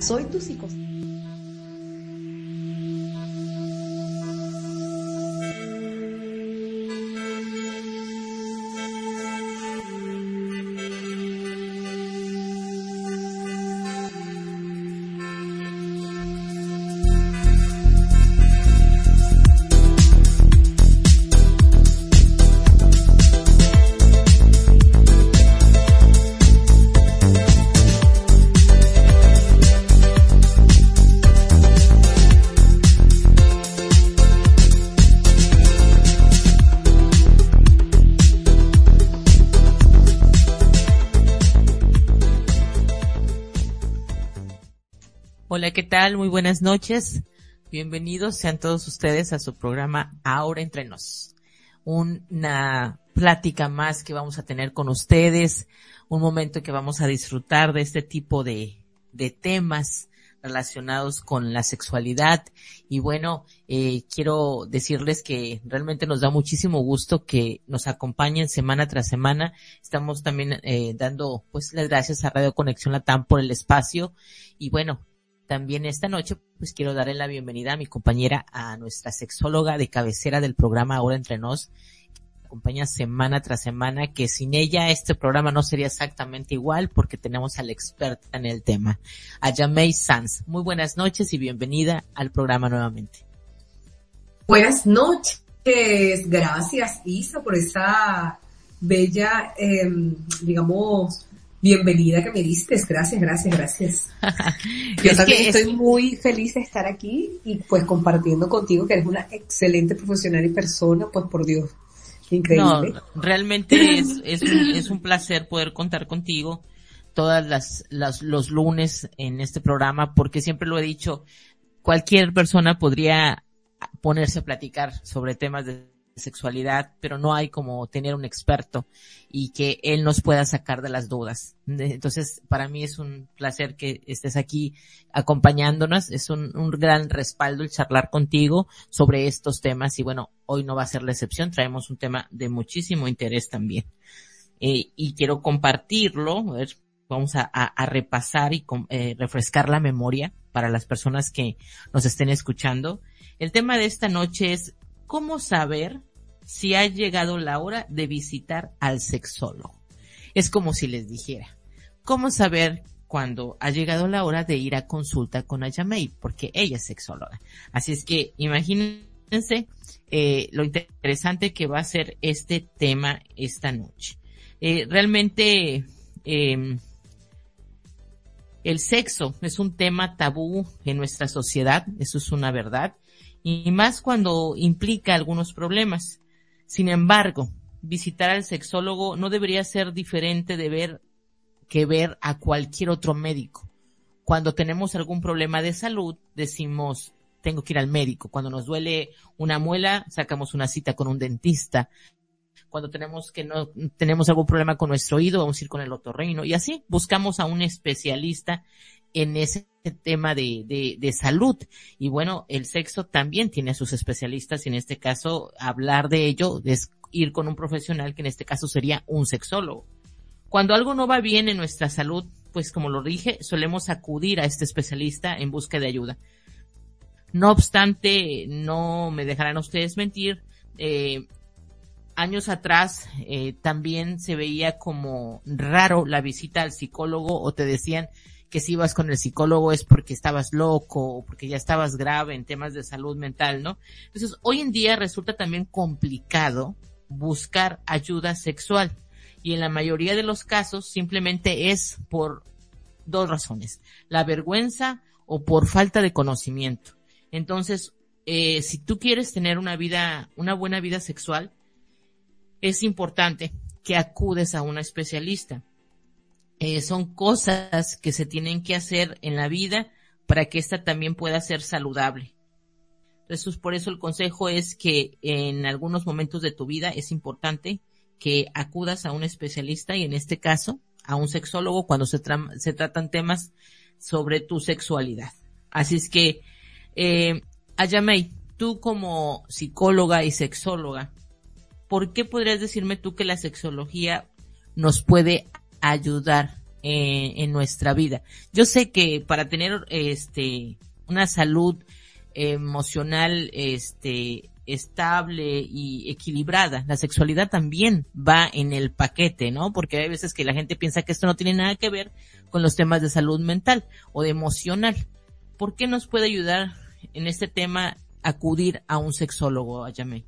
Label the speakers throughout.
Speaker 1: Soy tu psicóloga.
Speaker 2: Muy buenas noches. Bienvenidos sean todos ustedes a su programa Ahora entre nos. Una plática más que vamos a tener con ustedes, un momento que vamos a disfrutar de este tipo de, de temas relacionados con la sexualidad. Y bueno, eh, quiero decirles que realmente nos da muchísimo gusto que nos acompañen semana tras semana. Estamos también eh, dando pues las gracias a Radio Conexión Latam por el espacio. Y bueno, también esta noche, pues quiero darle la bienvenida a mi compañera, a nuestra sexóloga de cabecera del programa Ahora Entre Nos, acompaña semana tras semana, que sin ella este programa no sería exactamente igual porque tenemos al experta en el tema, a Jamey Sanz. Muy buenas noches y bienvenida al programa nuevamente.
Speaker 1: Buenas noches, gracias Isa por esa bella, eh, digamos, bienvenida que me diste. Gracias, gracias, gracias. Yo también estoy muy feliz de estar aquí y pues compartiendo contigo que eres una excelente profesional y persona, pues por Dios. Increíble.
Speaker 2: No, realmente es, es, un, es un placer poder contar contigo todas las, las, los lunes en este programa porque siempre lo he dicho, cualquier persona podría ponerse a platicar sobre temas de sexualidad, pero no hay como tener un experto y que él nos pueda sacar de las dudas. Entonces, para mí es un placer que estés aquí acompañándonos. Es un, gran respaldo el charlar contigo sobre estos temas y bueno, hoy no va a ser la excepción. Traemos un tema de muchísimo interés también. Eh, y quiero compartirlo. Vamos a, repasar y eh, refrescar la memoria para las personas que nos estén escuchando. El tema de esta noche es cómo saber si ha llegado la hora de visitar al sexólogo. Es como si les dijera, ¿cómo saber cuando ha llegado la hora de ir a consulta con Ayamei? Porque ella es sexóloga. Así es que imagínense eh, lo interesante que va a ser este tema esta noche. Eh, realmente eh, el sexo es un tema tabú en nuestra sociedad, eso es una verdad y más cuando implica algunos problemas. Sin embargo, visitar al sexólogo no debería ser diferente de ver que ver a cualquier otro médico. Cuando tenemos algún problema de salud, decimos, tengo que ir al médico. Cuando nos duele una muela, sacamos una cita con un dentista. Cuando tenemos que no tenemos algún problema con nuestro oído, vamos a ir con el otorrino. Y así buscamos a un especialista en ese tema de, de, de, salud. Y bueno, el sexo también tiene a sus especialistas y en este caso hablar de ello es ir con un profesional que en este caso sería un sexólogo. Cuando algo no va bien en nuestra salud, pues como lo dije, solemos acudir a este especialista en busca de ayuda. No obstante, no me dejarán ustedes mentir, eh, años atrás eh, también se veía como raro la visita al psicólogo o te decían que si ibas con el psicólogo es porque estabas loco o porque ya estabas grave en temas de salud mental, ¿no? Entonces, hoy en día resulta también complicado buscar ayuda sexual y en la mayoría de los casos simplemente es por dos razones, la vergüenza o por falta de conocimiento. Entonces, eh, si tú quieres tener una vida, una buena vida sexual, es importante que acudes a una especialista eh, son cosas que se tienen que hacer en la vida para que ésta también pueda ser saludable. Entonces, por eso el consejo es que en algunos momentos de tu vida es importante que acudas a un especialista y en este caso a un sexólogo cuando se, se tratan temas sobre tu sexualidad. Así es que, eh, Ayamei, tú como psicóloga y sexóloga, ¿por qué podrías decirme tú que la sexología nos puede ayudar eh, en nuestra vida. Yo sé que para tener este una salud emocional este estable y equilibrada. La sexualidad también va en el paquete, ¿no? Porque hay veces que la gente piensa que esto no tiene nada que ver con los temas de salud mental o de emocional. ¿Por qué nos puede ayudar en este tema acudir a un sexólogo, Ayame?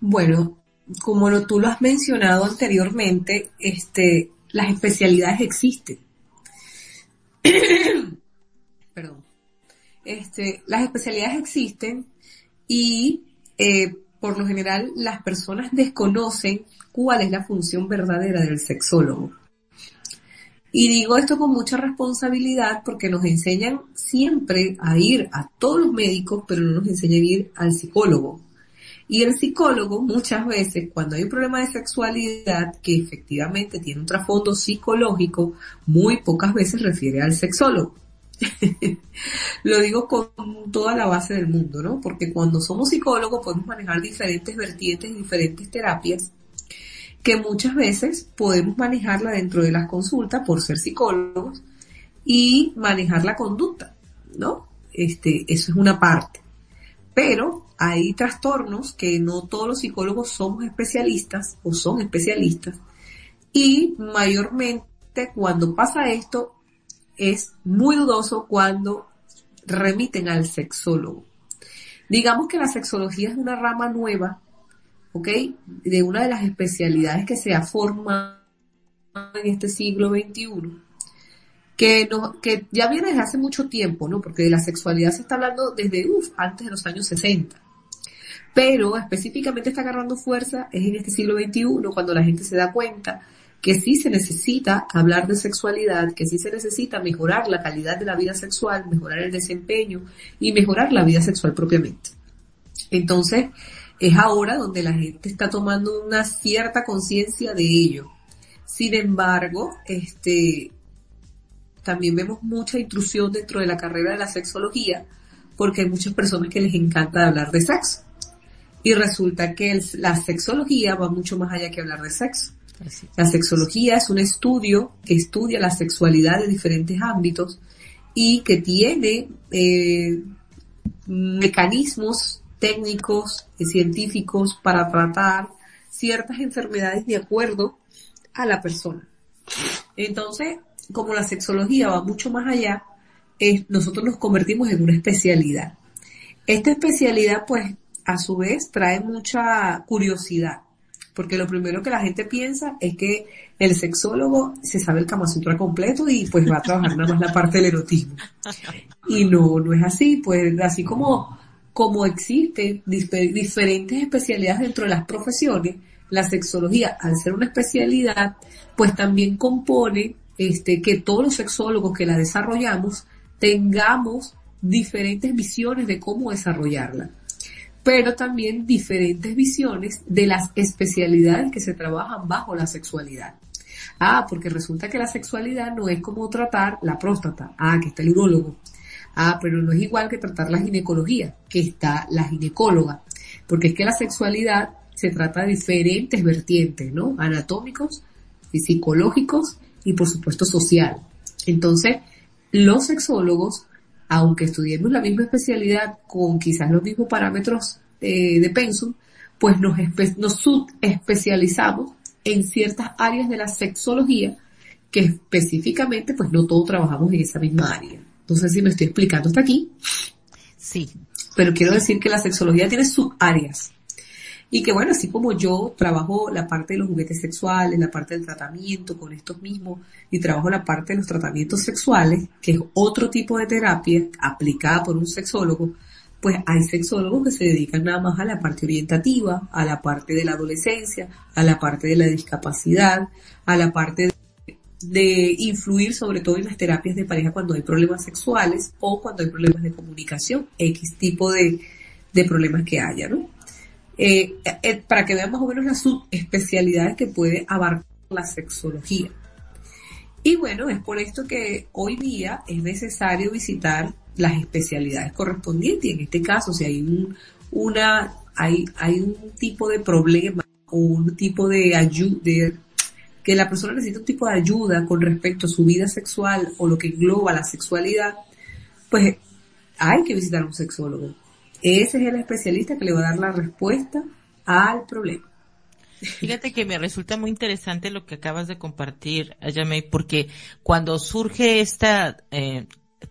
Speaker 1: Bueno, como lo, tú lo has mencionado anteriormente, este, las especialidades existen. Perdón. Este, las especialidades existen y eh, por lo general las personas desconocen cuál es la función verdadera del sexólogo. Y digo esto con mucha responsabilidad porque nos enseñan siempre a ir a todos los médicos, pero no nos enseñan a ir al psicólogo. Y el psicólogo muchas veces, cuando hay un problema de sexualidad que efectivamente tiene un trasfondo psicológico, muy pocas veces refiere al sexólogo. Lo digo con toda la base del mundo, ¿no? Porque cuando somos psicólogos podemos manejar diferentes vertientes, diferentes terapias que muchas veces podemos manejarla dentro de las consultas por ser psicólogos y manejar la conducta, ¿no? Este, eso es una parte. Pero hay trastornos que no todos los psicólogos somos especialistas o son especialistas y mayormente cuando pasa esto es muy dudoso cuando remiten al sexólogo. Digamos que la sexología es una rama nueva ¿ok? De una de las especialidades que se ha formado en este siglo XXI, que, no, que ya viene desde hace mucho tiempo, ¿no? Porque de la sexualidad se está hablando desde, uff, antes de los años 60. Pero específicamente está agarrando fuerza es en este siglo XXI, cuando la gente se da cuenta que sí se necesita hablar de sexualidad, que sí se necesita mejorar la calidad de la vida sexual, mejorar el desempeño y mejorar la vida sexual propiamente. Entonces, es ahora donde la gente está tomando una cierta conciencia de ello. Sin embargo, este, también vemos mucha intrusión dentro de la carrera de la sexología, porque hay muchas personas que les encanta hablar de sexo. Y resulta que la sexología va mucho más allá que hablar de sexo. La sexología es un estudio que estudia la sexualidad de diferentes ámbitos y que tiene eh, mecanismos técnicos y científicos para tratar ciertas enfermedades de acuerdo a la persona. Entonces, como la sexología va mucho más allá, nosotros nos convertimos en una especialidad. Esta especialidad, pues, a su vez trae mucha curiosidad, porque lo primero que la gente piensa es que el sexólogo se sabe el Kama completo y pues va a trabajar nada más la parte del erotismo. Y no, no es así, pues así como como existen diferentes especialidades dentro de las profesiones, la sexología, al ser una especialidad, pues también compone este, que todos los sexólogos que la desarrollamos tengamos diferentes visiones de cómo desarrollarla, pero también diferentes visiones de las especialidades que se trabajan bajo la sexualidad. Ah, porque resulta que la sexualidad no es como tratar la próstata. Ah, que está el urólogo. Ah, pero no es igual que tratar la ginecología, que está la ginecóloga, porque es que la sexualidad se trata de diferentes vertientes, ¿no? Anatómicos, psicológicos y por supuesto social. Entonces, los sexólogos, aunque estudiemos la misma especialidad con quizás los mismos parámetros eh, de pensum, pues nos, nos subespecializamos en ciertas áreas de la sexología que específicamente pues no todos trabajamos en esa misma área. No sé si me estoy explicando hasta aquí.
Speaker 2: Sí.
Speaker 1: Pero quiero decir que la sexología tiene subáreas. Y que bueno, así como yo trabajo la parte de los juguetes sexuales, la parte del tratamiento con estos mismos, y trabajo la parte de los tratamientos sexuales, que es otro tipo de terapia aplicada por un sexólogo, pues hay sexólogos que se dedican nada más a la parte orientativa, a la parte de la adolescencia, a la parte de la discapacidad, a la parte de influir sobre todo en las terapias de pareja cuando hay problemas sexuales o cuando hay problemas de comunicación, X tipo de problemas que haya, ¿no? Eh, eh, para que vean más o menos las subespecialidades que puede abarcar la sexología. Y bueno, es por esto que hoy día es necesario visitar las especialidades correspondientes. Y en este caso, si hay un, una, hay, hay un tipo de problema o un tipo de ayuda, que la persona necesita un tipo de ayuda con respecto a su vida sexual o lo que engloba la sexualidad, pues hay que visitar a un sexólogo. Ese es el especialista que le va a dar la respuesta al problema.
Speaker 2: Fíjate que me resulta muy interesante lo que acabas de compartir, Ayamey, porque cuando surge esta, eh,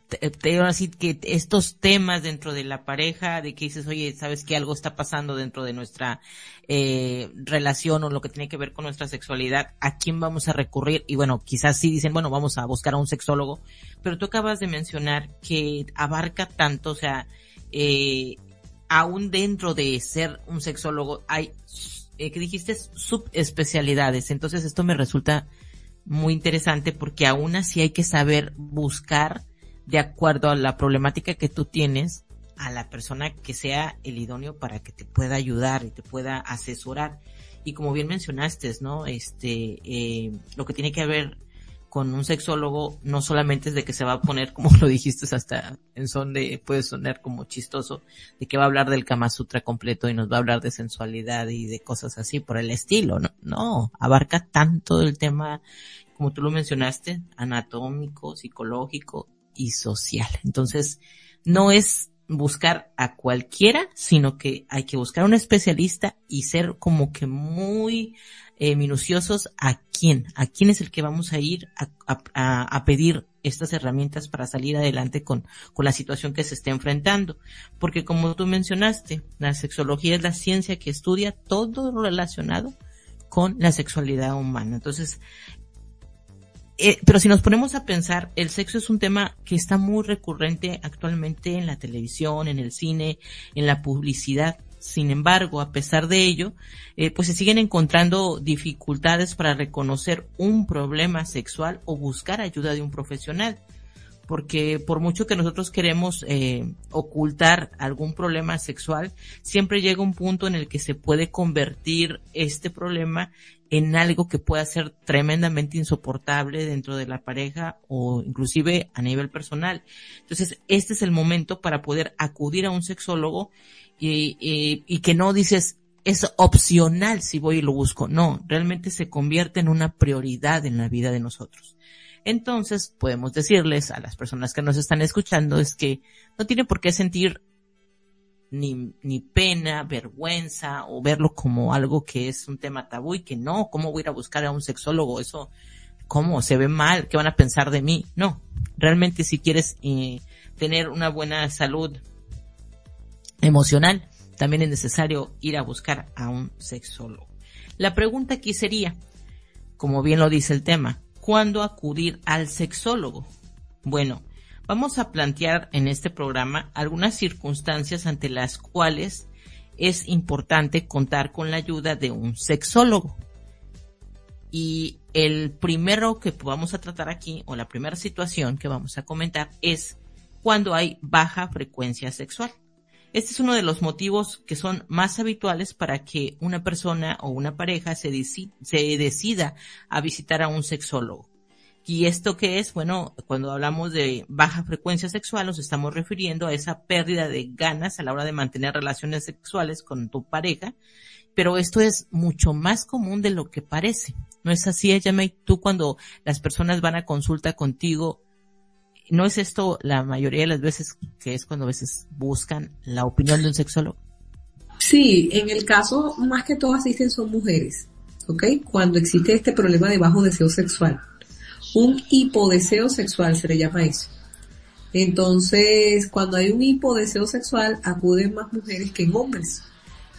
Speaker 2: te, así que estos temas dentro de la pareja, de que dices, oye, sabes que algo está pasando dentro de nuestra eh, relación o lo que tiene que ver con nuestra sexualidad, ¿a quién vamos a recurrir? Y bueno, quizás sí dicen, bueno, vamos a buscar a un sexólogo, pero tú acabas de mencionar que abarca tanto, o sea, eh, aún dentro de ser un sexólogo hay eh, que dijiste subespecialidades. Entonces esto me resulta muy interesante porque aún así hay que saber buscar de acuerdo a la problemática que tú tienes a la persona que sea el idóneo para que te pueda ayudar y te pueda asesorar. Y como bien mencionaste, ¿no? Este, eh, lo que tiene que ver con un sexólogo no solamente es de que se va a poner, como lo dijiste, hasta en son de, puede sonar como chistoso, de que va a hablar del Kama Sutra completo y nos va a hablar de sensualidad y de cosas así por el estilo, no, no, abarca tanto el tema, como tú lo mencionaste, anatómico, psicológico y social. Entonces, no es buscar a cualquiera, sino que hay que buscar a un especialista y ser como que muy eh, minuciosos a quién, a quién es el que vamos a ir a, pedir estas herramientas para salir adelante con, con la situación que se está enfrentando. Porque como tú mencionaste, la sexología es la ciencia que estudia todo lo relacionado con la sexualidad humana. Entonces, eh, pero si nos ponemos a pensar, el sexo es un tema que está muy recurrente actualmente en la televisión, en el cine, en la publicidad. Sin embargo, a pesar de ello, eh, pues se siguen encontrando dificultades para reconocer un problema sexual o buscar ayuda de un profesional. Porque por mucho que nosotros queremos eh, ocultar algún problema sexual, siempre llega un punto en el que se puede convertir este problema en algo que pueda ser tremendamente insoportable dentro de la pareja o inclusive a nivel personal. Entonces, este es el momento para poder acudir a un sexólogo y, y, que no dices, es opcional si voy y lo busco. No, realmente se convierte en una prioridad en la vida de nosotros. Entonces, podemos decirles a las personas que nos están escuchando es que no tienen por qué sentir ni, ni pena, vergüenza o verlo como algo que es un tema tabú y que no, ¿cómo voy a ir a buscar a un sexólogo? Eso, ¿cómo? ¿Se ve mal? ¿Qué van a pensar de mí? No, realmente si quieres eh, tener una buena salud emocional, también es necesario ir a buscar a un sexólogo. La pregunta aquí sería, como bien lo dice el tema, ¿cuándo acudir al sexólogo? Bueno, vamos a plantear en este programa algunas circunstancias ante las cuales es importante contar con la ayuda de un sexólogo. Y el primero que vamos a tratar aquí, o la primera situación que vamos a comentar, es cuando hay baja frecuencia sexual. Este es uno de los motivos que son más habituales para que una persona o una pareja se, decida a visitar a un sexólogo. ¿Y esto qué es? Bueno, cuando hablamos de baja frecuencia sexual nos estamos refiriendo a esa pérdida de ganas a la hora de mantener relaciones sexuales con tu pareja, pero esto es mucho más común de lo que parece. ¿No es así, Yamei? Tú cuando las personas van a consulta contigo, ¿No es esto la mayoría de las veces que es cuando a veces buscan la opinión de un sexólogo?
Speaker 1: Sí, en el caso más que todo asisten son mujeres, ¿ok? Cuando existe este problema de bajo deseo sexual. Un hipodeseo sexual se le llama eso. Entonces, cuando hay un hipodeseo sexual, acuden más mujeres que en hombres.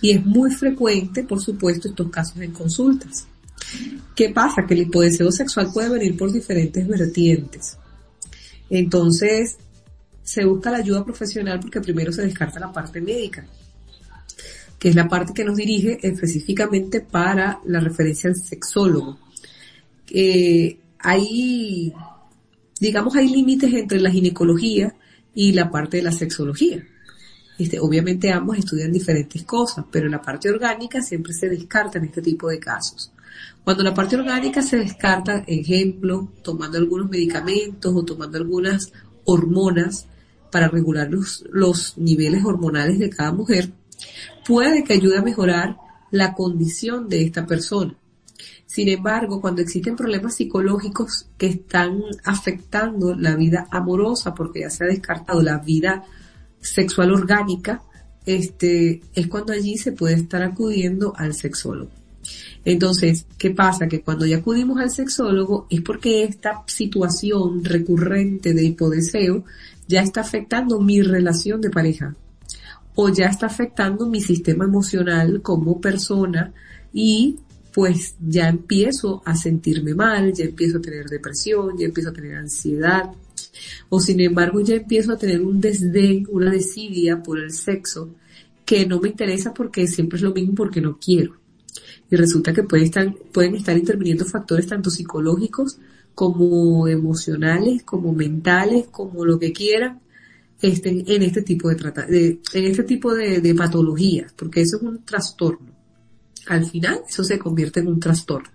Speaker 1: Y es muy frecuente, por supuesto, estos casos en consultas. ¿Qué pasa? Que el hipodeseo sexual puede venir por diferentes vertientes. Entonces, se busca la ayuda profesional porque primero se descarta la parte médica, que es la parte que nos dirige específicamente para la referencia al sexólogo. Eh, hay, digamos, hay límites entre la ginecología y la parte de la sexología. Este, obviamente ambos estudian diferentes cosas, pero la parte orgánica siempre se descarta en este tipo de casos. Cuando la parte orgánica se descarta, ejemplo, tomando algunos medicamentos o tomando algunas hormonas para regular los, los niveles hormonales de cada mujer, puede que ayude a mejorar la condición de esta persona. Sin embargo, cuando existen problemas psicológicos que están afectando la vida amorosa, porque ya se ha descartado la vida sexual orgánica, este, es cuando allí se puede estar acudiendo al sexólogo. Entonces, ¿qué pasa? Que cuando ya acudimos al sexólogo es porque esta situación recurrente de hipodeseo ya está afectando mi relación de pareja o ya está afectando mi sistema emocional como persona y pues ya empiezo a sentirme mal, ya empiezo a tener depresión, ya empiezo a tener ansiedad, o sin embargo ya empiezo a tener un desdén, una desidia por el sexo que no me interesa porque siempre es lo mismo porque no quiero. Y resulta que pueden estar, pueden estar interviniendo factores tanto psicológicos como emocionales, como mentales, como lo que quieran, este, en este tipo de, trata, de en este tipo de, patologías, porque eso es un trastorno. Al final, eso se convierte en un trastorno.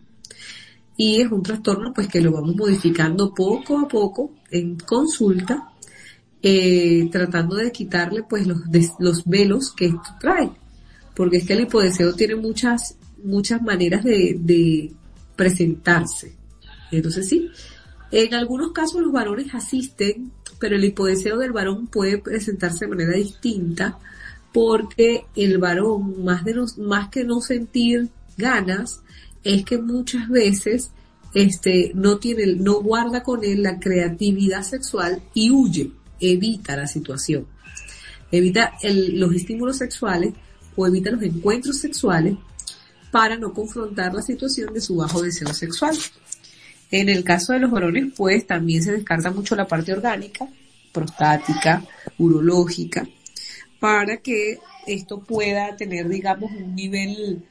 Speaker 1: Y es un trastorno pues que lo vamos modificando poco a poco en consulta, eh, tratando de quitarle pues los, los velos que esto trae. Porque es que el hipodeseo tiene muchas, muchas maneras de, de presentarse. Entonces sí, en algunos casos los varones asisten, pero el hipodeseo del varón puede presentarse de manera distinta porque el varón, más, de más que no sentir ganas, es que muchas veces este, no tiene, no guarda con él la creatividad sexual y huye, evita la situación. Evita los estímulos sexuales o evita los encuentros sexuales para no confrontar la situación de su bajo deseo sexual. En el caso de los varones, pues también se descarta mucho la parte orgánica, prostática, urológica, para que esto pueda tener, digamos, un nivel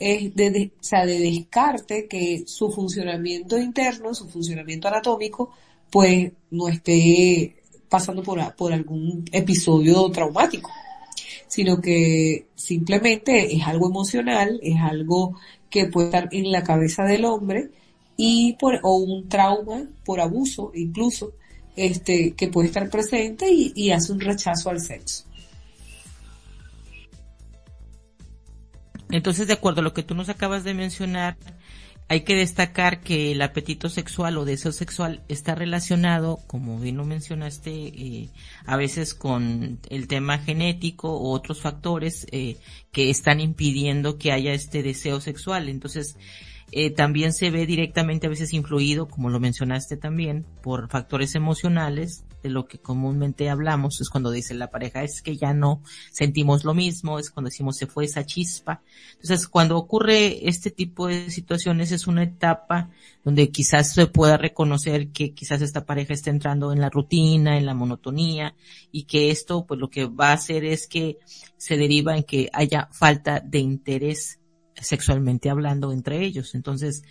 Speaker 1: eh, de, de descarte que su funcionamiento interno, su funcionamiento anatómico, pues no esté pasando por, por algún episodio traumático, sino que simplemente es algo emocional, es algo que puede estar en la cabeza del hombre y por, o un trauma por abuso incluso, este, que puede estar presente y, y hace un rechazo al sexo.
Speaker 2: Entonces, de acuerdo a lo que tú nos acabas de mencionar, hay que destacar que el apetito sexual o deseo sexual está relacionado, como bien lo mencionaste, eh, a veces con el tema genético o otros factores eh, que están impidiendo que haya este deseo sexual. Entonces, eh, también se ve directamente a veces influido, como lo mencionaste también, por factores emocionales, de lo que comúnmente hablamos, es cuando dice la pareja, es que ya no sentimos lo mismo, es cuando decimos se fue esa chispa. Entonces, cuando ocurre este tipo de situaciones, es una etapa donde quizás se pueda reconocer que quizás esta pareja está entrando en la rutina, en la monotonía, y que esto, pues lo que va a hacer es que se deriva en que haya falta de interés sexualmente hablando entre ellos. Entonces,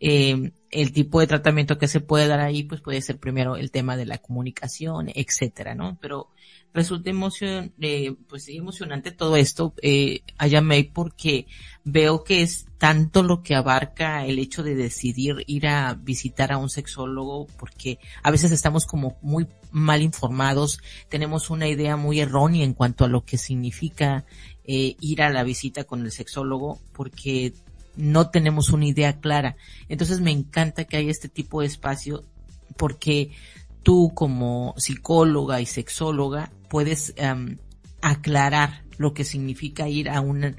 Speaker 2: eh, el tipo de tratamiento que se puede dar ahí, pues puede ser primero el tema de la comunicación, etcétera, ¿no? Pero resulta emocion, eh, pues emocionante todo esto, eh, Ayamei, porque veo que es tanto lo que abarca el hecho de decidir ir a visitar a un sexólogo, porque a veces estamos como muy mal informados, tenemos una idea muy errónea en cuanto a lo que significa eh, ir a la visita con el sexólogo porque no tenemos una idea clara. Entonces me encanta que haya este tipo de espacio porque tú como psicóloga y sexóloga puedes aclarar lo que significa ir a una,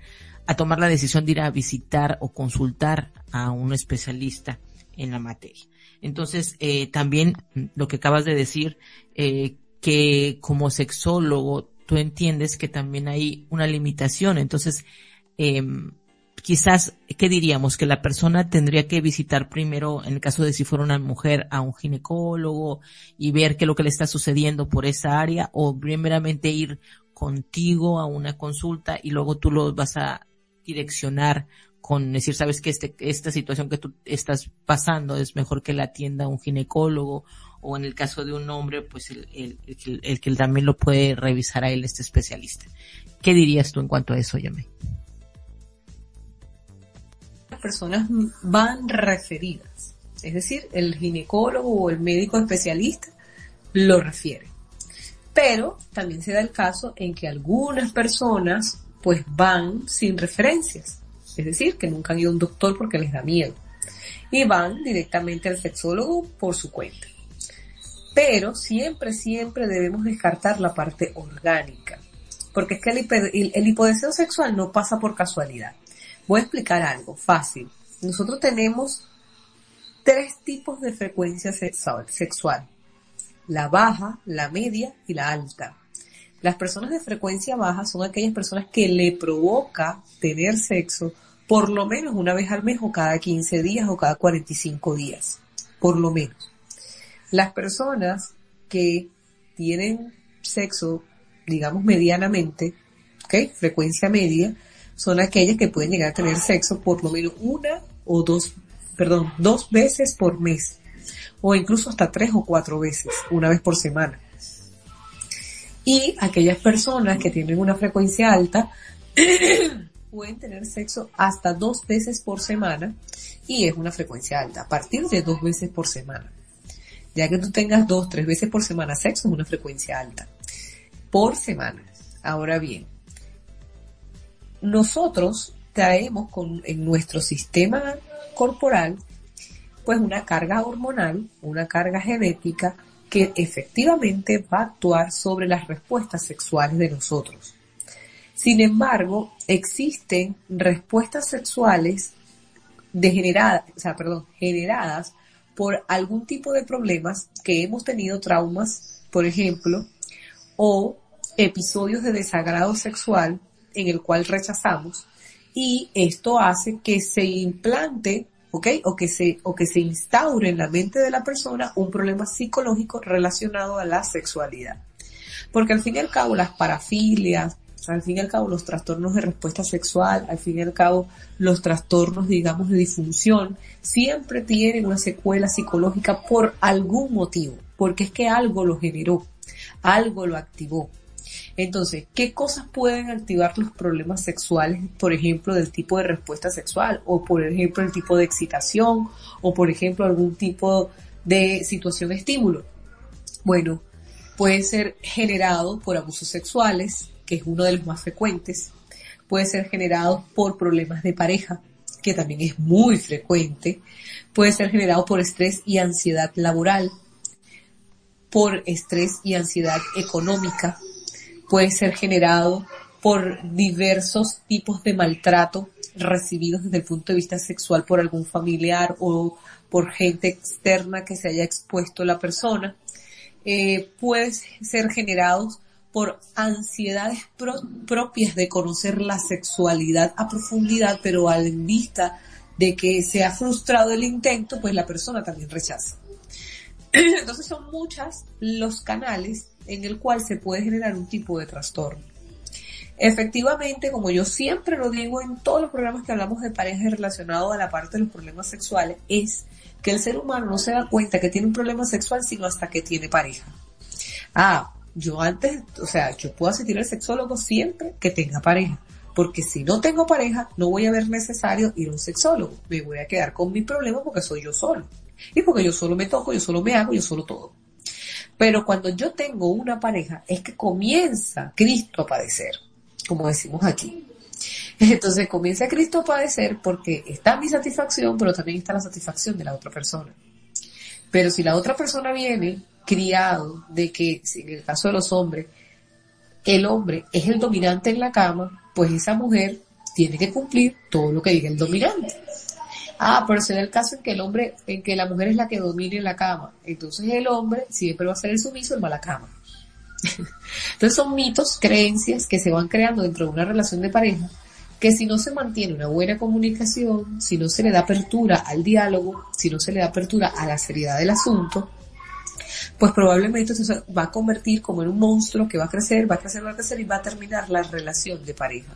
Speaker 2: a tomar la decisión de ir a visitar o consultar a un especialista en la materia. Entonces, eh, también lo que acabas de decir, eh, que como sexólogo tú entiendes que también hay una limitación. Entonces, eh, quizás, ¿qué diríamos? Que la persona tendría que visitar primero, en el caso de si fuera una mujer, a un ginecólogo y ver qué es lo que le está sucediendo por esa área o primeramente ir contigo a una consulta y luego tú lo vas a direccionar con decir, sabes que este, esta situación que tú estás pasando es mejor que la atienda un ginecólogo o en el caso de un hombre, pues el, el, el, que también lo puede revisar a él, este especialista. ¿Qué dirías tú en cuanto a eso, Yame?
Speaker 1: Personas van referidas, es decir, el ginecólogo o el médico especialista lo refiere. Pero también se da el caso en que algunas personas pues van sin referencias, es decir, que nunca han ido a un doctor porque les da miedo. y van directamente al sexólogo por su cuenta. Pero siempre, siempre debemos descartar la parte orgánica, porque es que el, el hipodeseo sexual no pasa por casualidad. Voy a explicar algo fácil. Nosotros tenemos tres tipos de frecuencia sexual. La baja, la media y la alta. Las personas de frecuencia baja son aquellas personas que le provoca tener sexo por lo menos una vez al mes o cada 15 días o cada 45 días. Por lo menos. Las personas que tienen sexo, digamos medianamente, ¿ok? Frecuencia media, son aquellas que pueden llegar a tener sexo por lo menos una o dos, perdón, dos veces por mes. O incluso hasta tres o cuatro veces, una vez por semana. Y aquellas personas que tienen una frecuencia alta pueden tener sexo hasta dos veces por semana y es una frecuencia alta, a partir de dos veces por semana. Ya que tú tengas dos, tres veces por semana sexo es una frecuencia alta. Por semana. Ahora bien, nosotros traemos con, en nuestro sistema corporal pues una carga hormonal, una carga genética que efectivamente va a actuar sobre las respuestas sexuales de nosotros. Sin embargo, existen respuestas sexuales degeneradas, o sea, perdón, generadas por algún tipo de problemas que hemos tenido traumas, por ejemplo, o episodios de desagrado sexual en el cual rechazamos y esto hace que se implante ¿ok? O que se, o que se instaure en la mente de la persona un problema psicológico relacionado a la sexualidad. Porque al fin y al cabo las parafilias, al fin y al cabo los trastornos de respuesta sexual, al fin y al cabo los trastornos, digamos, de disfunción, siempre tienen una secuela psicológica por algún motivo, porque es que algo lo generó, algo lo activó. Entonces, ¿qué cosas pueden activar los problemas sexuales, por ejemplo, del tipo de respuesta sexual, o por ejemplo, el tipo de excitación, o por ejemplo, algún tipo de situación estímulo? Bueno, puede ser generado por abusos sexuales, que es uno de los más frecuentes, puede ser generado por problemas de pareja, que también es muy frecuente, puede ser generado por estrés y ansiedad laboral, por estrés y ansiedad económica, puede ser generado por diversos tipos de maltrato recibidos desde el punto de vista sexual por algún familiar o por gente externa que se haya expuesto a la persona. Eh, puede ser generados por ansiedades propias de conocer la sexualidad a profundidad, pero a vista de que se ha frustrado el intento, pues la persona también rechaza. Entonces son muchas los canales en el cual se puede generar un tipo de trastorno. Efectivamente, como yo siempre lo digo en todos los programas que hablamos de pareja relacionado a la parte de los problemas sexuales, es que el ser humano no se da cuenta que tiene un problema sexual sino hasta que tiene pareja. Ah, yo antes, o sea, yo puedo asistir al sexólogo siempre que tenga pareja. Porque si no tengo pareja, no voy a ver necesario ir a un sexólogo. Me voy a quedar con mi problema porque soy yo solo. Y porque yo solo me toco, yo solo me hago, yo solo todo. Pero cuando yo tengo una pareja es que comienza Cristo a padecer, como decimos aquí. Entonces comienza Cristo a padecer porque está mi satisfacción, pero también está la satisfacción de la otra persona. Pero si la otra persona viene criado de que, en el caso de los hombres, el hombre es el dominante en la cama, pues esa mujer tiene que cumplir todo lo que diga el dominante. Ah, pero será el caso en que el hombre, en que la mujer es la que domine en la cama. Entonces el hombre siempre va a ser el sumiso, el mala cama. Entonces son mitos, creencias que se van creando dentro de una relación de pareja, que si no se mantiene una buena comunicación, si no se le da apertura al diálogo, si no se le da apertura a la seriedad del asunto, pues probablemente se va a convertir como en un monstruo que va a crecer, va a crecer, va a crecer y va a terminar la relación de pareja.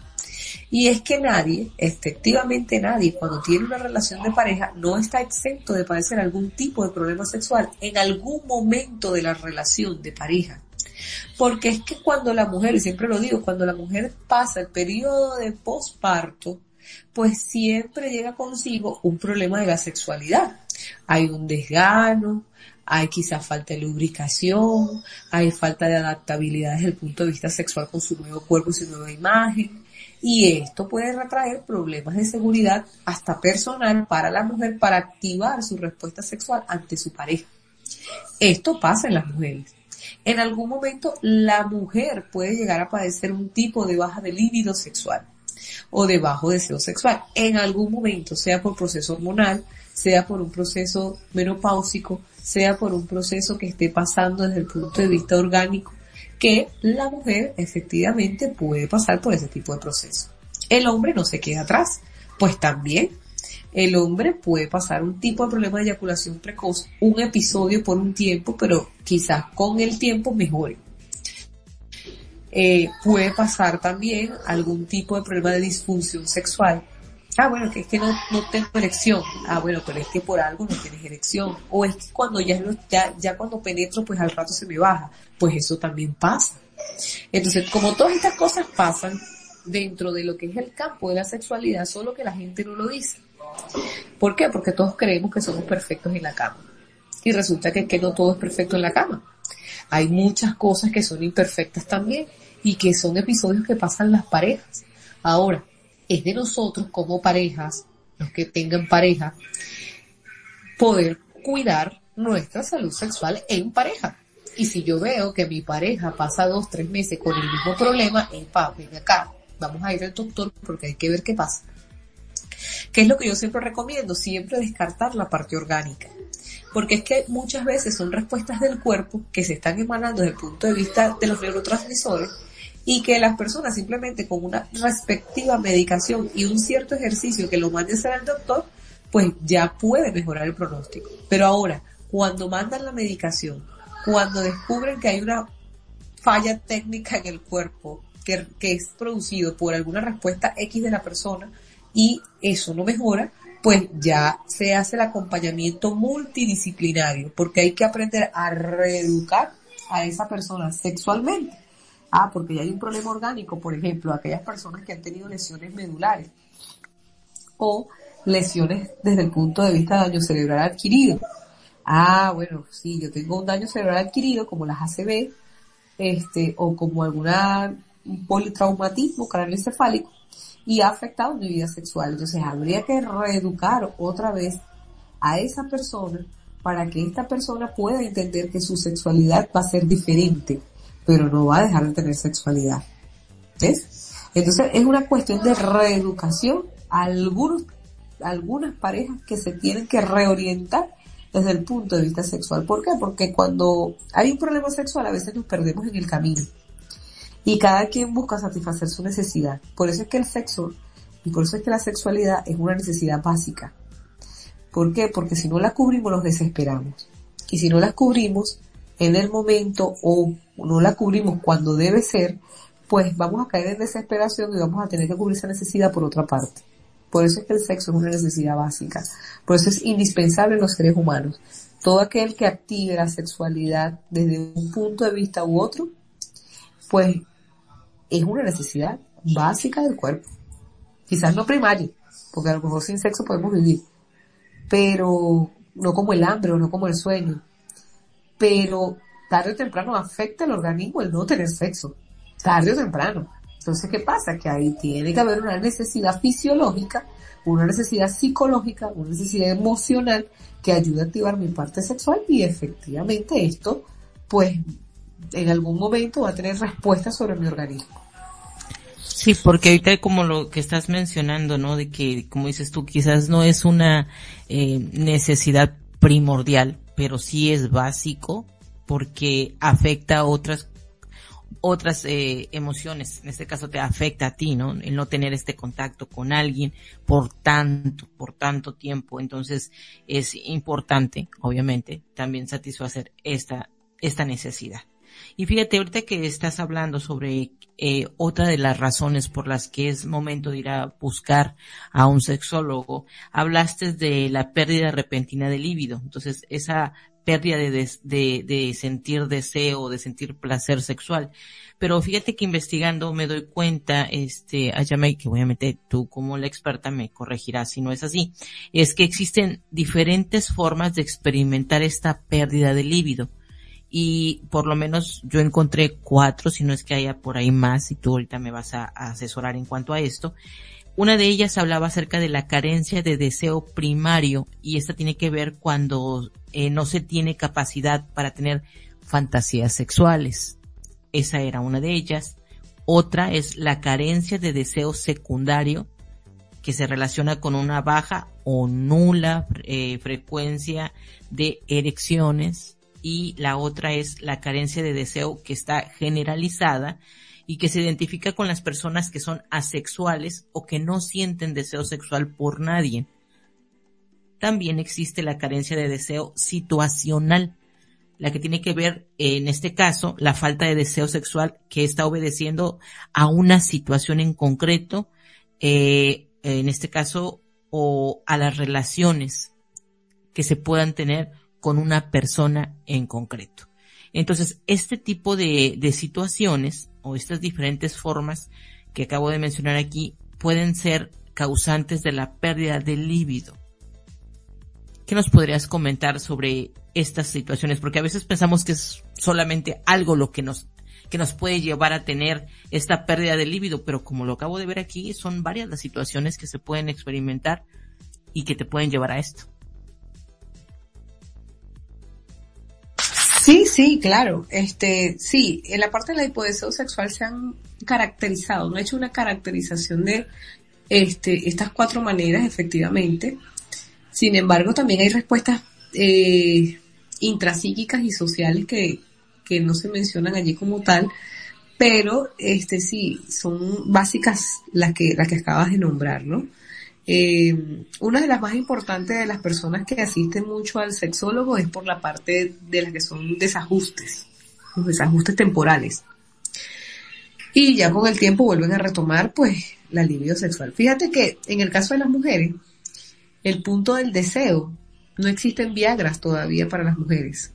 Speaker 1: Y es que nadie, efectivamente nadie, cuando tiene una relación de pareja, no está exento de padecer algún tipo de problema sexual en algún momento de la relación de pareja. Porque es que cuando la mujer, y siempre lo digo, cuando la mujer pasa el periodo de posparto, pues siempre llega consigo un problema de la sexualidad. Hay un desgano, hay quizá falta de lubricación, hay falta de adaptabilidad desde el punto de vista sexual con su nuevo cuerpo y su nueva imagen, Y esto puede retraer problemas de seguridad hasta personal para la mujer para activar su respuesta sexual ante su pareja. Esto pasa en las mujeres. En algún momento la mujer puede llegar a padecer un tipo de baja de líbido sexual o de bajo deseo sexual. En algún momento, sea por proceso hormonal, sea por un proceso menopáusico, sea por un proceso que esté pasando desde el punto de vista orgánico, que la mujer efectivamente puede pasar por ese tipo de proceso. El hombre no se queda atrás, pues también el hombre puede pasar un tipo de problema de eyaculación precoz, un episodio por un tiempo, pero quizás con el tiempo mejore. Eh, puede pasar también algún tipo de problema de disfunción sexual. Ah, bueno, que es que no, tengo erección. Ah, bueno, pero es que por algo no tienes erección. O es que cuando ya, ya, ya cuando penetro, pues al rato se me baja. Pues eso también pasa. Entonces, como todas estas cosas pasan dentro de lo que es el campo de la sexualidad, solo que la gente no lo dice. ¿Por qué? Porque todos creemos que somos perfectos en la cama. Y resulta que, que no todo es perfecto en la cama. Hay muchas cosas que son imperfectas también y que son episodios que pasan las parejas. Ahora, es de nosotros como parejas, los que tengan pareja, poder cuidar nuestra salud sexual en pareja. Y si yo veo que mi pareja pasa dos, tres meses con el mismo problema, epa, ven acá, vamos a ir al doctor porque hay que ver qué pasa. ¿Qué es lo que yo siempre recomiendo? Siempre descartar la parte orgánica. Porque es que muchas veces son respuestas del cuerpo que se están emanando desde el punto de vista de los neurotransmisores y que las personas simplemente con una respectiva medicación y un cierto ejercicio que lo mande a hacer al doctor, pues ya puede mejorar el pronóstico. Pero ahora, cuando mandan la medicación, cuando descubren que hay una falla técnica en el cuerpo que, que es producido por alguna respuesta X de la persona, y eso no mejora, pues ya se hace el acompañamiento multidisciplinario, porque hay que aprender a reeducar a esa persona sexualmente. Ah, porque ya hay un problema orgánico, por ejemplo, aquellas personas que han tenido lesiones medulares o lesiones desde el punto de vista de daño cerebral adquirido. Ah, bueno, sí, yo tengo un daño cerebral adquirido como las ACV, este, o como alguna un politraumatismo craneoencefálico, y ha afectado mi vida sexual. Entonces habría que reeducar otra vez a esa persona para que esta persona pueda entender que su sexualidad va a ser diferente, pero no va a dejar de tener sexualidad. ¿Ves? Entonces es una cuestión de reeducación algunos, algunas parejas que se tienen que reorientar desde el punto de vista sexual. ¿Por qué? Porque cuando hay un problema sexual a veces nos perdemos en el camino y cada quien busca satisfacer su necesidad. Por eso es que el sexo y por eso es que la sexualidad es una necesidad básica. ¿Por qué? Porque si no la cubrimos nos desesperamos. Y si no la cubrimos en el momento o no la cubrimos cuando debe ser, pues vamos a caer en desesperación y vamos a tener que cubrir esa necesidad por otra parte. Por eso es que el sexo es una necesidad básica. Por eso es indispensable en los seres humanos. Todo aquel que active la sexualidad desde un punto de vista u otro, pues es una necesidad básica del cuerpo. Quizás no primaria, porque a lo mejor sin sexo podemos vivir, pero no como el hambre o no como el sueño. Pero tarde o temprano afecta al organismo el no tener sexo. Tarde o temprano. Entonces, ¿qué pasa? Que ahí tiene que haber una necesidad fisiológica, una necesidad psicológica, una necesidad emocional que ayude a activar mi parte sexual y efectivamente esto, pues, en algún momento va a tener respuesta sobre mi organismo.
Speaker 2: Sí, porque ahorita como lo que estás mencionando, ¿no? De que, como dices tú, quizás no es una eh, necesidad primordial, pero sí es básico porque afecta otras otras eh, emociones. En este caso te afecta a ti, ¿no? El no tener este contacto con alguien por tanto, por tanto tiempo. Entonces es importante, obviamente, también satisfacer esta esta necesidad. Y fíjate, ahorita que estás hablando sobre eh, otra de las razones por las que es momento de ir a buscar a un sexólogo, hablaste de la pérdida repentina del líbido. Entonces, esa pérdida de, de, de sentir deseo, de sentir placer sexual. Pero fíjate que investigando me doy cuenta, este, Ayame, que obviamente tú como la experta me corregirás si no es así, es que existen diferentes formas de experimentar esta pérdida de líbido y por lo menos yo encontré cuatro, si no es que haya por ahí más, y tú ahorita me vas a, asesorar en cuanto a esto. Una de ellas hablaba acerca de la carencia de deseo primario y esta tiene que ver cuando eh, no se tiene capacidad para tener fantasías sexuales. Esa era una de ellas. Otra es la carencia de deseo secundario que se relaciona con una baja o nula eh, frecuencia de erecciones y la otra es la carencia de deseo que está generalizada y que se identifica con las personas que son asexuales o que no sienten deseo sexual por nadie. También existe la carencia de deseo situacional, la que tiene que ver, en este caso, la falta de deseo sexual que está obedeciendo a una situación en concreto, eh, en este caso, o a las relaciones que se puedan tener con una persona en concreto. Entonces, este tipo de, de situaciones o estas diferentes formas que acabo de mencionar aquí pueden ser causantes de la pérdida del líbido. ¿Qué nos podrías comentar sobre estas situaciones? Porque a veces pensamos que es solamente algo lo que nos, que nos puede llevar a tener esta pérdida del líbido, pero como lo acabo de ver aquí, son varias las situaciones que se pueden experimentar y que te pueden llevar a esto.
Speaker 1: Sí, sí, claro. Este, sí, en la parte de la hipodeseo sexual se han caracterizado, no he hecho una caracterización de este, estas cuatro maneras, efectivamente. Sin embargo, también hay respuestas eh, intrapsíquicas y sociales que, que no se mencionan allí como tal, pero este sí, son básicas las que, las que acabas de nombrar, ¿no? Eh, una de las más importantes de las personas que asisten mucho al sexólogo es por la parte de las que son desajustes, los desajustes temporales. Y ya con el tiempo vuelven a retomar pues la libido sexual. Fíjate que en el caso de las mujeres, el punto del deseo, no existen Viagras todavía para las mujeres.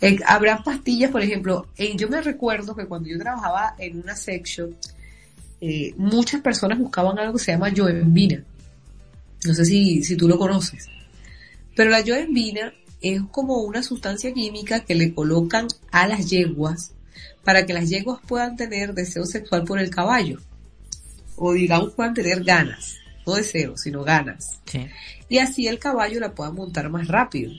Speaker 1: Eh, habrá pastillas, por ejemplo, yo me recuerdo que cuando yo trabajaba en una section, eh, muchas personas buscaban algo que se llama yoembina. No sé si, si tú lo conoces. Pero la yoembina es como una sustancia química que le colocan a las yeguas para que las yeguas puedan tener deseo sexual por el caballo. O digamos puedan tener ganas. No deseo, sino ganas. Y así el caballo la pueda montar más rápido.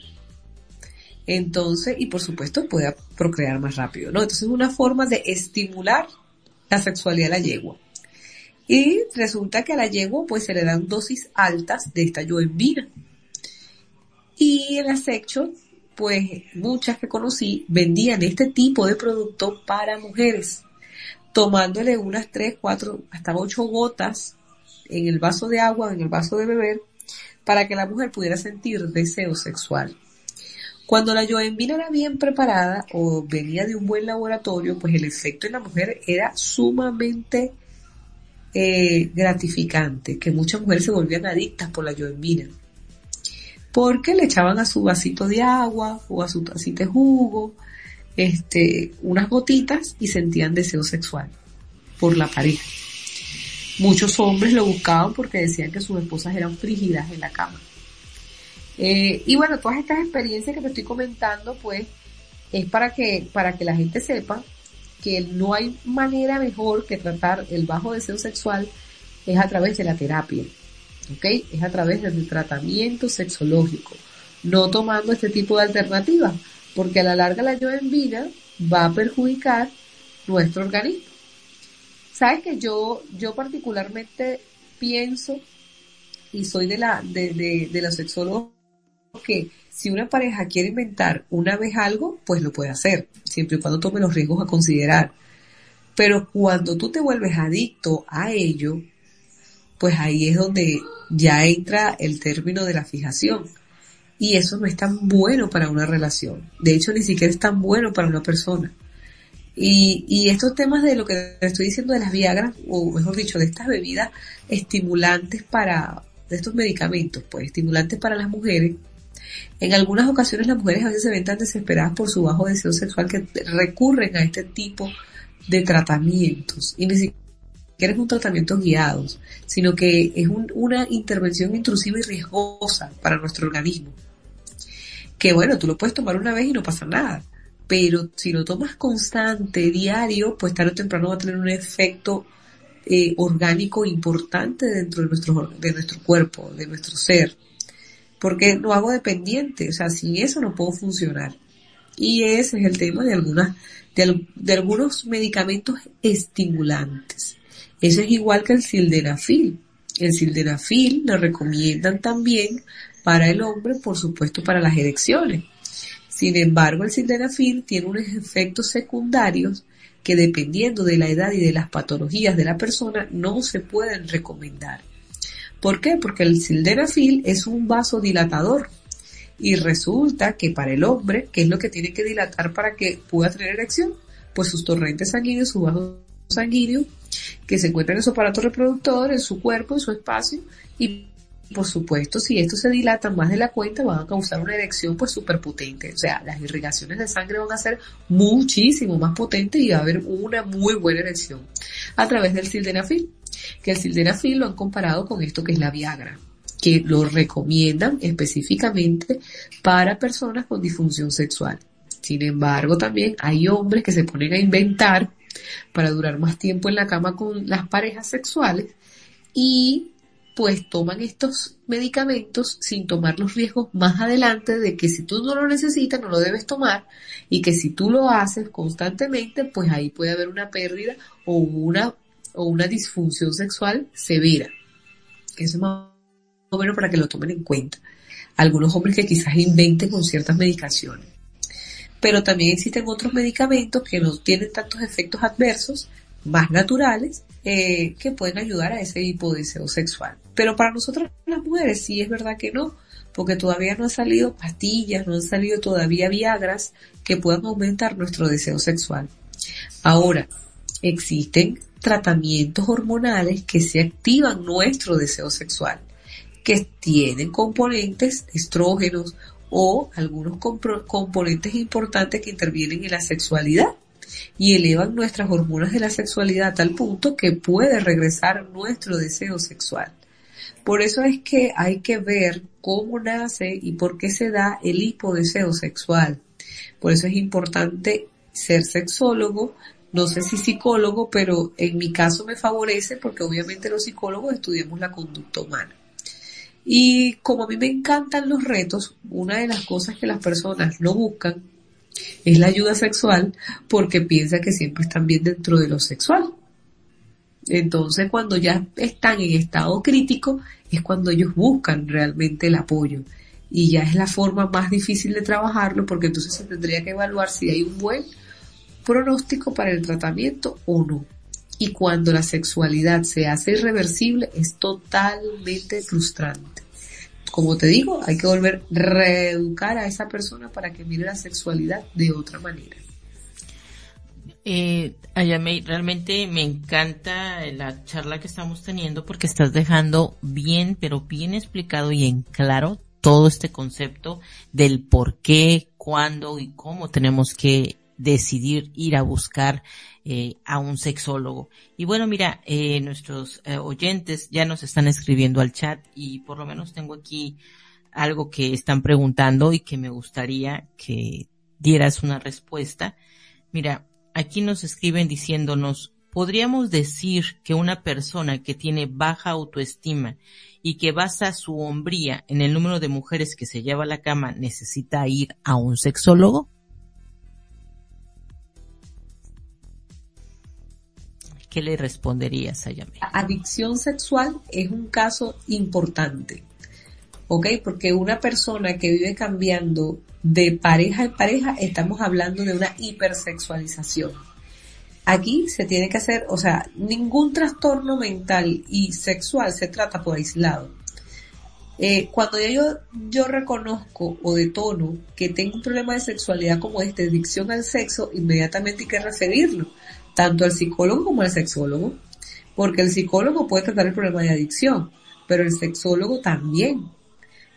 Speaker 1: Entonces, y por supuesto pueda procrear más rápido, ¿no? Entonces es una forma de estimular la sexualidad de la yegua. Y resulta que a la yegua pues se le dan dosis altas de esta yoembina. Y en la section, pues muchas que conocí vendían este tipo de producto para mujeres, tomándole unas 3, 4, hasta 8 gotas en el vaso de agua, en el vaso de beber, para que la mujer pudiera sentir deseo sexual. Cuando la yoembina era bien preparada o venía de un buen laboratorio, pues el efecto en la mujer era sumamente eh, gratificante, que muchas mujeres se volvían adictas por la yoembina. Porque le echaban a su vasito de agua o a su tacita de jugo, este, unas gotitas y sentían deseo sexual por la pareja. Muchos hombres lo buscaban porque decían que sus esposas eran frígidas en la cama. Eh, y bueno, todas estas experiencias que te estoy comentando, pues, es para que, para que la gente sepa que no hay manera mejor que tratar el bajo deseo sexual es a través de la terapia, ¿ok? Es a través del tratamiento sexológico, no tomando este tipo de alternativas, porque a la larga la yoembina va a perjudicar nuestro organismo. Sabes que yo, yo particularmente pienso y soy de la, de, de, de los sexólogos que si una pareja quiere inventar una vez algo, pues lo puede hacer, siempre y cuando tome los riesgos a considerar. Pero cuando tú te vuelves adicto a ello, pues ahí es donde ya entra el término de la fijación. Y eso no es tan bueno para una relación. De hecho, ni siquiera es tan bueno para una persona. Y, estos temas de lo que estoy diciendo de las Viagras, o mejor dicho, de estas bebidas estimulantes para, de estos medicamentos, pues estimulantes para las mujeres, en algunas ocasiones las mujeres a veces se ven tan desesperadas por su bajo deseo sexual que recurren a este tipo de tratamientos. Y ni siquiera es un tratamiento guiado, sino que es una intervención intrusiva y riesgosa para nuestro organismo. Que bueno, tú lo puedes tomar una vez y no pasa nada. pero si lo tomas constante, diario, pues tarde o temprano va a tener un efecto eh, orgánico importante dentro de nuestro, de nuestro cuerpo, de nuestro ser. Porque lo hago dependiente, o sea, sin eso no puedo funcionar. Y ese es el tema de algunas, de, de algunos medicamentos estimulantes. Eso es igual que el sildenafil. El sildenafil lo recomiendan también para el hombre, por supuesto, para las erecciones. Sin embargo, el sildenafil tiene unos efectos secundarios que dependiendo de la edad y de las patologías de la persona no se pueden recomendar. ¿Por qué? Porque el sildenafil es un vasodilatador y resulta que para el hombre, ¿qué es lo que tiene que dilatar para que pueda tener erección? Pues sus torrentes sanguíneos, su vaso sanguíneo, que se encuentran en su aparato reproductor, en su cuerpo, en su espacio, y por supuesto, si esto se dilata más de la cuenta, van a causar una erección pues súper potente. O sea, las irrigaciones de sangre van a ser muchísimo más potentes y va a haber una muy buena erección a través del sildenafil. Que el sildenafil lo han comparado con esto que es la Viagra que lo recomiendan específicamente para personas con disfunción sexual. Sin embargo, también hay hombres que se ponen a inventar para durar más tiempo en la cama con las parejas sexuales y pues toman estos medicamentos sin tomar los riesgos más adelante de que si tú no lo necesitas no lo debes tomar y que si tú lo haces constantemente pues ahí puede haber una pérdida o una o una disfunción sexual severa. Eso es más o menos para que lo tomen en cuenta. Algunos hombres que quizás inventen con ciertas medicaciones. Pero también existen otros medicamentos que no tienen tantos efectos adversos, más naturales, eh, que pueden ayudar a ese hipodeseo sexual. Pero para nosotros las mujeres sí es verdad que no, porque todavía no han salido pastillas, no han salido todavía viagras que puedan aumentar nuestro deseo sexual. Ahora, existen tratamientos hormonales que se activan nuestro deseo sexual, que tienen componentes estrógenos o algunos componentes importantes que intervienen en la sexualidad y elevan nuestras hormonas de la sexualidad a tal punto que puede regresar nuestro deseo sexual. Por eso es que hay que ver cómo nace y por qué se da el hipodeseo sexual. Por eso es importante ser sexólogo, no sé si psicólogo, pero en mi caso me favorece porque obviamente los psicólogos estudiamos la conducta humana. Y como a mí me encantan los retos, una de las cosas que las personas no buscan es la ayuda sexual porque piensa que siempre están bien dentro de lo sexual. Entonces cuando ya están en estado crítico es cuando ellos buscan realmente el apoyo. Y ya es la forma más difícil de trabajarlo porque entonces se tendría que evaluar si hay un buen pronóstico para el tratamiento o no. Y cuando la sexualidad se hace irreversible es totalmente frustrante. Como te digo, hay que volver a reeducar a esa persona para que mire la sexualidad de otra manera.
Speaker 2: Eh, Ayame, realmente me encanta la charla que estamos teniendo porque estás dejando bien, pero bien explicado y en claro todo este concepto del por qué, cuándo y cómo tenemos que decidir ir a buscar eh, a un sexólogo. Y bueno, mira, eh, nuestros eh, oyentes ya nos están escribiendo al chat y por lo menos tengo aquí algo que están preguntando y que me gustaría que dieras una respuesta. Mira, aquí nos escriben diciéndonos, podríamos decir que una persona que tiene baja autoestima y que basa su hombría en el número de mujeres que se lleva a la cama necesita ir a un sexólogo? ¿Qué le responderías a Yamil?
Speaker 1: Adicción sexual es un caso importante, ¿ok? Porque una persona que vive cambiando de pareja en pareja, estamos hablando de una hipersexualización. Aquí se tiene que hacer, o sea, ningún trastorno mental y sexual se trata por aislado. Eh, cuando yo, yo reconozco o detono que tengo un problema de sexualidad como este, adicción al sexo, inmediatamente hay que referirlo tanto al psicólogo como al sexólogo, porque el psicólogo puede tratar el problema de adicción, pero el sexólogo también.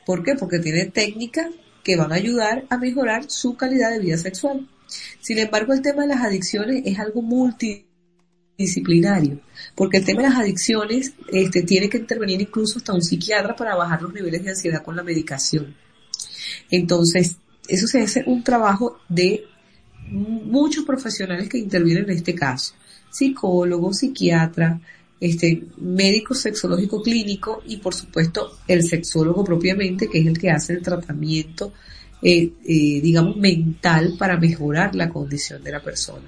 Speaker 1: ¿Por qué? Porque tiene técnicas que van a ayudar a mejorar su calidad de vida sexual. Sin embargo, el tema de las adicciones es algo multidisciplinario, porque el tema de las adicciones este, tiene que intervenir incluso hasta un psiquiatra para bajar los niveles de ansiedad con la medicación. Entonces, eso se hace un trabajo de muchos profesionales que intervienen en este caso, psicólogos, psiquiatra, este, médico sexológico clínico y por supuesto el sexólogo propiamente, que es el que hace el tratamiento, eh, eh, digamos, mental para mejorar la condición de la persona.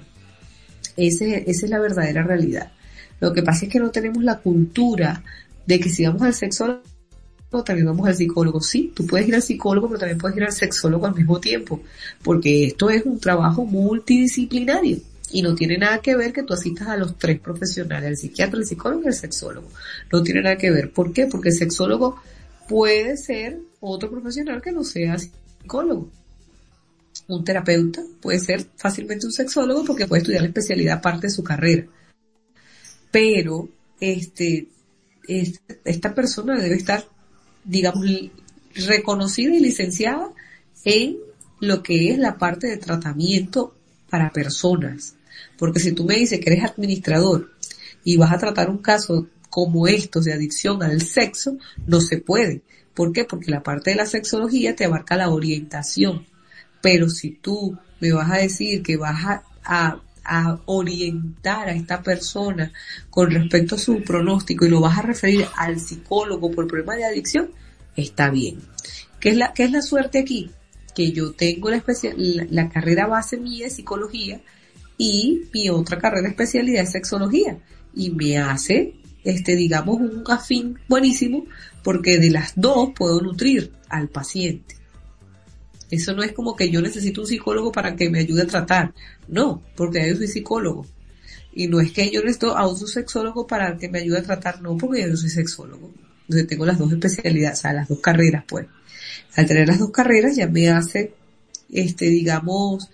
Speaker 1: Esa es la verdadera realidad. Lo que pasa es que no tenemos la cultura de que si vamos al sexólogo, también vamos al psicólogo. Sí, tú puedes ir al psicólogo, pero también puedes ir al sexólogo al mismo tiempo, porque esto es un trabajo multidisciplinario y no tiene nada que ver que tú asistas a los tres profesionales, el psiquiatra, el psicólogo y el sexólogo. No tiene nada que ver. ¿Por qué? Porque el sexólogo puede ser otro profesional que no sea psicólogo. Un terapeuta puede ser fácilmente un sexólogo porque puede estudiar la especialidad aparte de su carrera. Pero, este, esta persona debe estar, digamos, reconocida y licenciada en lo que es la parte de tratamiento para personas. Porque si tú me dices que eres administrador y vas a tratar un caso como estos de adicción al sexo, no se puede. ¿Por qué? Porque la parte de la sexología te abarca la orientación. Pero si tú me vas a decir que vas a, a, orientar a esta persona con respecto a su pronóstico y lo vas a referir al psicólogo por problema de adicción, está bien. ¿Qué es la, qué es la suerte aquí? Que yo tengo la, especial, la carrera base mía de psicología, y mi otra carrera especialidad es sexología y me hace, este, digamos, un afín buenísimo porque de las dos puedo nutrir al paciente. Eso no es como que yo necesito un psicólogo para que me ayude a tratar. No, porque yo soy psicólogo. Y no es que yo necesito a un sexólogo para que me ayude a tratar, no, porque yo soy sexólogo. Entonces tengo las dos especialidades, o sea, las dos carreras, pues. Al tener las dos carreras ya me hace, este, digamos,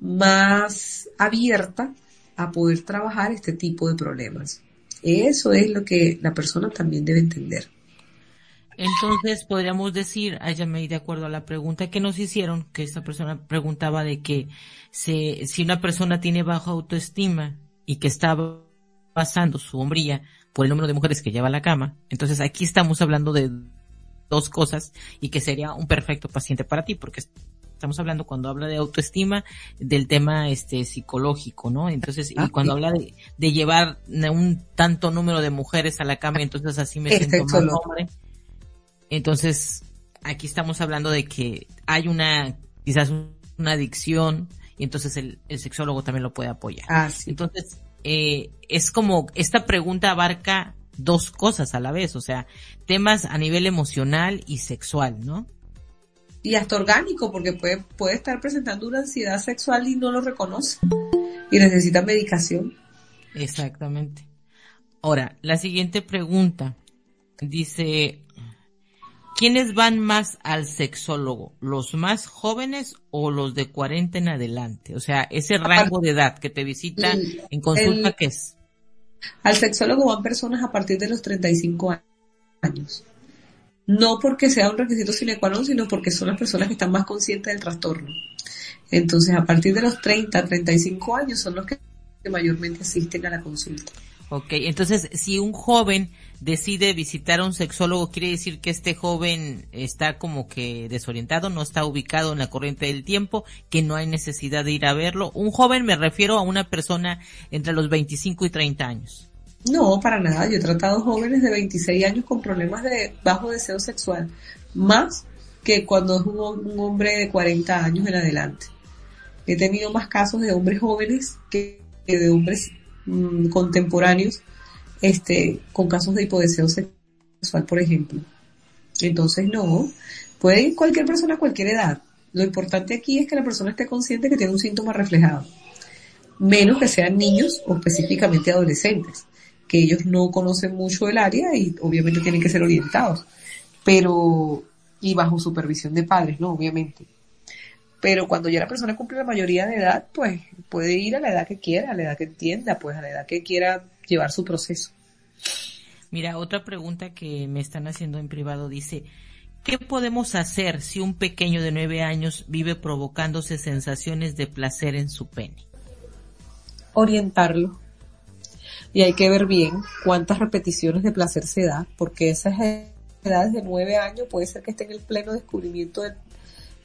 Speaker 1: más abierta a poder trabajar este tipo de problemas. Eso es lo que la persona también debe entender.
Speaker 2: Entonces podríamos decir, me de acuerdo a la pregunta que nos hicieron, que esta persona preguntaba de que se, si una persona tiene baja autoestima y que está basando su hombría por el número de mujeres que lleva a la cama, entonces aquí estamos hablando de dos cosas y que sería un perfecto paciente para ti porque estamos hablando cuando habla de autoestima del tema este psicológico, ¿no? Entonces, y ah, cuando habla de, de, llevar un tanto número de mujeres a la cama, entonces así me siento más hombre. Entonces, aquí estamos hablando de que hay una, quizás una adicción, y entonces el, el sexólogo también lo puede apoyar.
Speaker 1: Ah,
Speaker 2: entonces, eh, es como, esta pregunta abarca dos cosas a la vez, o sea, temas a nivel emocional y sexual, ¿no?
Speaker 1: y hasta orgánico, porque puede, puede estar presentando una ansiedad sexual y no lo reconoce y necesita medicación.
Speaker 2: Exactamente. Ahora, la siguiente pregunta dice, ¿quiénes van más al sexólogo? ¿Los más jóvenes o los de 40 en adelante? O sea, ese rango de edad que te visita en consulta, ¿qué es?
Speaker 1: Al sexólogo van personas a partir de los 35 años no porque sea un requisito sine qua non, sino porque son las personas que están más conscientes del trastorno. Entonces, a partir de los 30, 35 años son los que mayormente asisten a la consulta.
Speaker 2: Ok, entonces, si un joven decide visitar a un sexólogo, quiere decir que este joven está como que desorientado, no está ubicado en la corriente del tiempo, que no hay necesidad de ir a verlo. Un joven me refiero a una persona entre los 25 y 30 años.
Speaker 1: No, para nada. Yo he tratado jóvenes de 26 años con problemas de bajo deseo sexual, más que cuando es un, hombre de 40 años en adelante. He tenido más casos de hombres jóvenes que de hombres mm, contemporáneos este, con casos de hipodeseo sexual, por ejemplo. Entonces, no, puede ir cualquier persona a cualquier edad. Lo importante aquí es que la persona esté consciente que tiene un síntoma reflejado, menos que sean niños o específicamente adolescentes que ellos no conocen mucho el área y obviamente tienen que ser orientados, pero, y bajo supervisión de padres, ¿no? Obviamente. Pero cuando ya la persona cumple la mayoría de edad, pues puede ir a la edad que quiera, a la edad que entienda, pues a la edad que quiera llevar su proceso.
Speaker 2: Mira, otra pregunta que me están haciendo en privado dice, ¿qué podemos hacer si un pequeño de nueve años vive provocándose sensaciones de placer en su pene?
Speaker 1: Orientarlo y hay que ver bien cuántas repeticiones de placer se da, porque esas edades de nueve años puede ser que esté en el pleno descubrimiento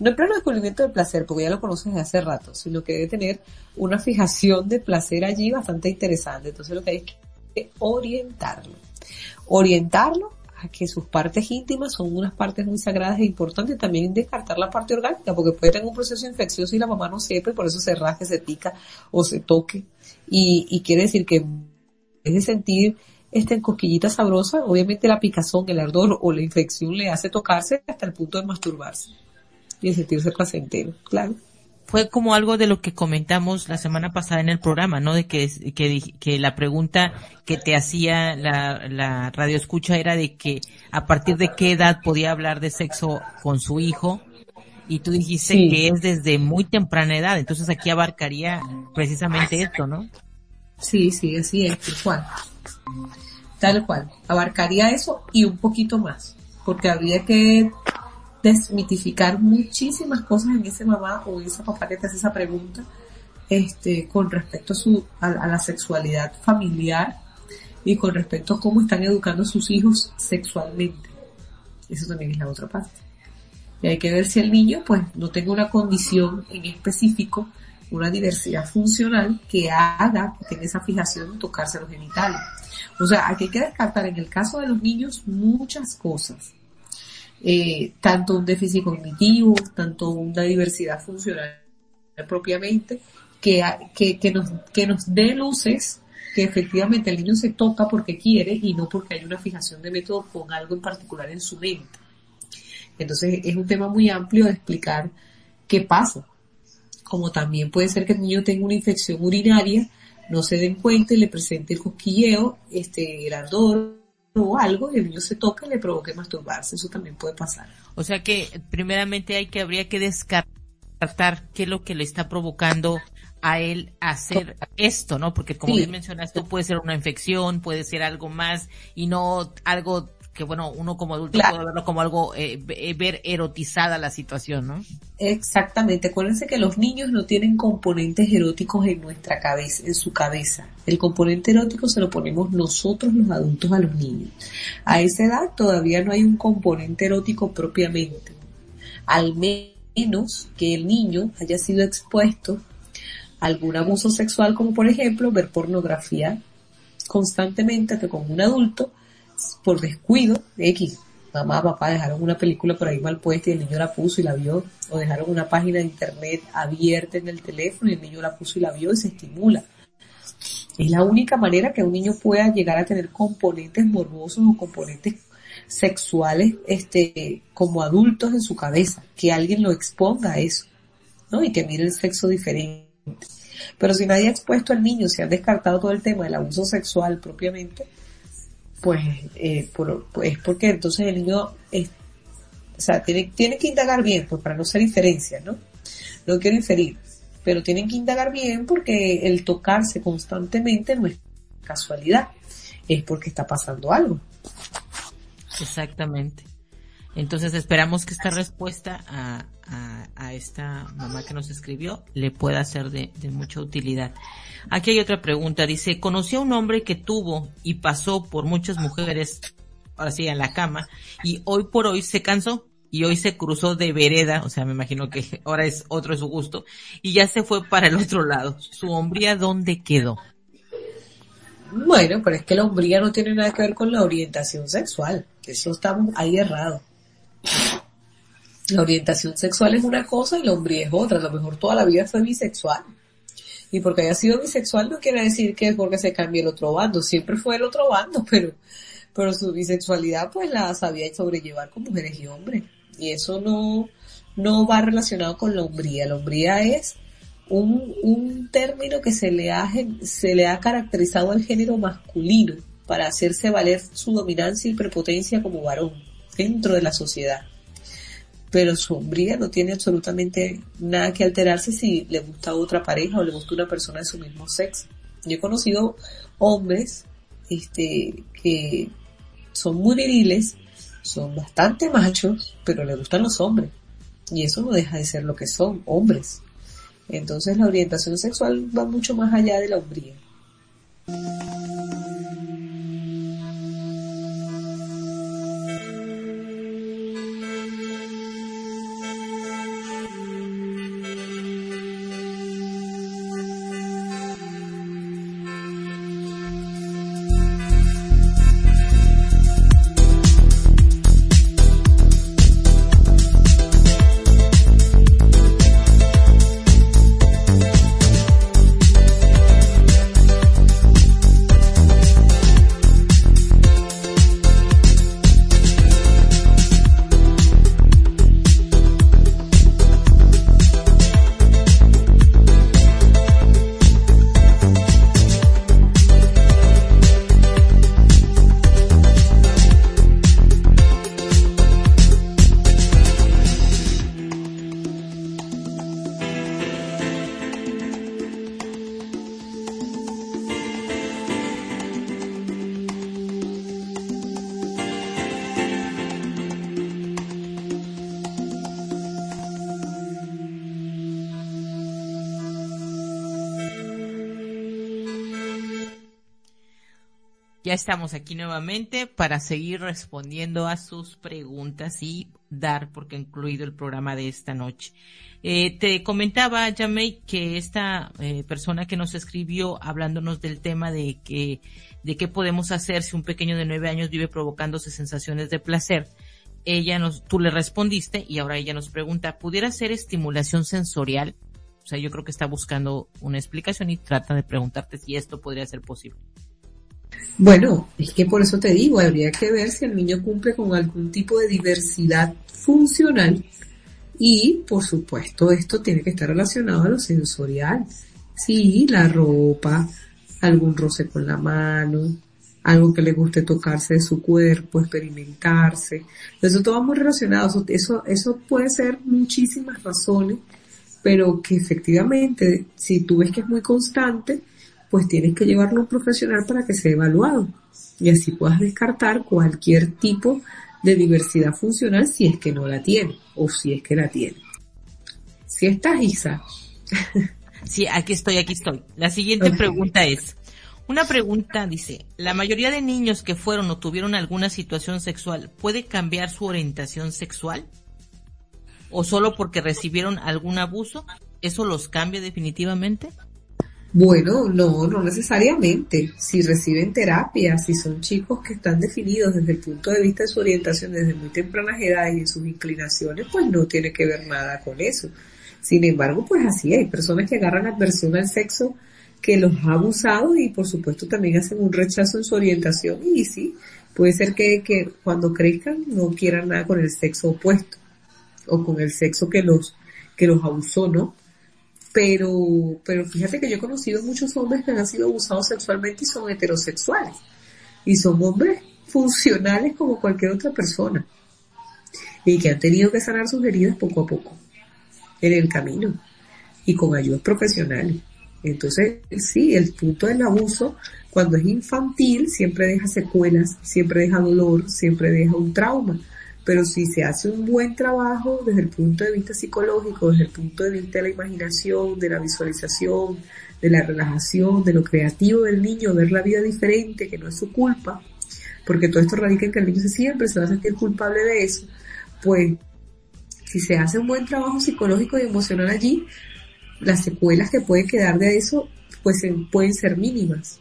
Speaker 1: no en pleno descubrimiento del placer, porque ya lo conoces desde hace rato, sino que debe tener una fijación de placer allí bastante interesante. Entonces lo que hay es orientarlo. Orientarlo a que sus partes íntimas son unas partes muy sagradas e importantes, también descartar la parte orgánica, porque puede tener un proceso infeccioso y la mamá no sepa y por eso se rasque, se pica o se toque. Y, y quiere decir que es de sentir esta cosquillita sabrosa, obviamente la picazón, el ardor o la infección le hace tocarse hasta el punto de masturbarse y sentirse placentero, claro.
Speaker 2: Fue como algo de lo que comentamos la semana pasada en el programa, ¿no? De que, que, que la pregunta que te hacía la, la radio escucha era de que a partir de qué edad podía hablar de sexo con su hijo y tú dijiste que es desde muy temprana edad, entonces aquí abarcaría precisamente esto, ¿no?
Speaker 1: Sí, sí, así es, tal cual. Tal cual. Abarcaría eso y un poquito más, porque habría que desmitificar muchísimas cosas en ese mamá o en esa papá que te hace esa pregunta, este, con respecto a su, a, la sexualidad familiar y con respecto a cómo están educando a sus hijos sexualmente. Eso también es la otra parte. Y hay que ver si el niño pues no tiene una condición en específico, una diversidad funcional que haga que tenga esa fijación de tocarse los genitales. O sea, aquí hay que descartar en el caso de los niños muchas cosas. Eh, tanto un déficit cognitivo, tanto una diversidad funcional propiamente, que, que, que, nos, que nos dé luces que efectivamente el niño se toca porque quiere y no porque hay una fijación de método con algo en particular en su mente. Entonces es un tema muy amplio de explicar qué pasa. Como también puede ser que el niño tenga una infección urinaria, no se den cuenta y le presente el cosquilleo, este, el ardor o algo y el niño se toca y le provoque masturbarse. Eso también puede pasar.
Speaker 2: O sea que primeramente hay que, habría que descartar qué es lo que le está provocando a él hacer esto, ¿no? Porque como bien mencionaste, puede ser una infección, puede ser algo más y no algo que bueno, uno como adulto puede verlo como algo, eh, eh, ver erotizada la situación, ¿no?
Speaker 1: Exactamente. Acuérdense que los niños no tienen componentes eróticos en nuestra cabeza, en su cabeza. El componente erótico se lo ponemos nosotros los adultos a los niños. A esa edad todavía no hay un componente erótico propiamente. Al menos que el niño haya sido expuesto a algún abuso sexual, como por ejemplo ver pornografía constantemente que con un adulto por descuido, X, mamá, papá dejaron una película por ahí mal puesta y el niño la puso y la vio, o dejaron una página de internet abierta en el teléfono y el niño la puso y la vio y se estimula. Es la única manera que un niño pueda llegar a tener componentes morbosos o componentes sexuales, este, como adultos en su cabeza, que alguien lo exponga a eso, ¿no? Y que mire el sexo diferente. Pero si nadie ha expuesto al niño, se ha descartado todo el tema del abuso sexual propiamente, pues, eh, por, pues porque entonces el niño es, o sea, tiene, tiene que indagar bien, pues para no ser inferencia, ¿no? No quiero inferir, pero tienen que indagar bien porque el tocarse constantemente no es casualidad, es porque está pasando algo.
Speaker 2: Exactamente. Entonces esperamos que esta respuesta a, a, esta mamá que nos escribió le pueda ser de, de, mucha utilidad. Aquí hay otra pregunta. Dice, conocí a un hombre que tuvo y pasó por muchas mujeres, ahora sí, en la cama, y hoy por hoy se cansó y hoy se cruzó de vereda, o sea, me imagino que ahora es otro su gusto, y ya se fue para el otro lado. ¿Su hombría dónde quedó?
Speaker 1: Bueno, pero es que la hombría no tiene nada que ver con la orientación sexual. Eso está ahí errado. La orientación sexual es una cosa y la hombría es otra. A lo mejor toda la vida fue bisexual. Y porque haya sido bisexual no quiere decir que es porque se cambie el otro bando. Siempre fue el otro bando, pero, pero su bisexualidad pues la sabía sobrellevar con mujeres y hombres. Y eso no, no va relacionado con la hombría. La hombría es un, un término que se le, ha, se le ha caracterizado al género masculino para hacerse valer su dominancia y prepotencia como varón dentro de la sociedad pero su hombría no tiene absolutamente nada que alterarse si le gusta otra pareja o le gusta una persona de su mismo sexo. Yo he conocido hombres este, que son muy viriles, son bastante machos, pero le gustan los hombres. Y eso no deja de ser lo que son, hombres. Entonces la orientación sexual va mucho más allá de la hombría.
Speaker 2: Ya estamos aquí nuevamente para seguir respondiendo a sus preguntas y dar por concluido el programa de esta noche. Eh, te comentaba, Jamey, que esta eh, persona que nos escribió hablándonos del tema de que, de qué podemos hacer si un pequeño de nueve años vive provocándose sensaciones de placer. Ella nos, tú le respondiste y ahora ella nos pregunta, ¿pudiera ser estimulación sensorial? O sea, yo creo que está buscando una explicación y trata de preguntarte si esto podría ser posible.
Speaker 1: Bueno, es que por eso te digo, habría que ver si el niño cumple con algún tipo de diversidad funcional y, por supuesto, esto tiene que estar relacionado a lo sensorial. Sí, la ropa, algún roce con la mano, algo que le guste tocarse de su cuerpo, experimentarse. Eso todo va muy relacionado. Eso, eso puede ser muchísimas razones, pero que efectivamente, si tú ves que es muy constante, pues tienes que llevarlo a un profesional para que sea evaluado y así puedas descartar cualquier tipo de diversidad funcional si es que no la tiene o si es que la tiene. Si estás, Isa.
Speaker 2: Sí, aquí estoy, aquí estoy. La siguiente pregunta es, una pregunta dice, ¿la mayoría de niños que fueron o tuvieron alguna situación sexual puede cambiar su orientación sexual? ¿O solo porque recibieron algún abuso? ¿Eso los cambia definitivamente?
Speaker 1: Bueno, no, no necesariamente. Si reciben terapia, si son chicos que están definidos desde el punto de vista de su orientación desde muy tempranas edades y de sus inclinaciones, pues no tiene que ver nada con eso. Sin embargo, pues así hay personas que agarran adversión al sexo que los ha abusado y por supuesto también hacen un rechazo en su orientación y sí, puede ser que, que cuando crezcan no quieran nada con el sexo opuesto o con el sexo que los, que los abusó, ¿no? Pero, pero fíjate que yo he conocido muchos hombres que han sido abusados sexualmente y son heterosexuales. Y son hombres funcionales como cualquier otra persona. Y que han tenido que sanar sus heridas poco a poco. En el camino. Y con ayudas profesionales. Entonces, sí, el punto del abuso, cuando es infantil, siempre deja secuelas, siempre deja dolor, siempre deja un trauma pero si se hace un buen trabajo desde el punto de vista psicológico, desde el punto de vista de la imaginación, de la visualización, de la relajación, de lo creativo del niño, ver la vida diferente, que no es su culpa, porque todo esto radica en que el niño siempre se va a sentir culpable de eso, pues si se hace un buen trabajo psicológico y emocional allí, las secuelas que pueden quedar de eso, pues pueden ser mínimas.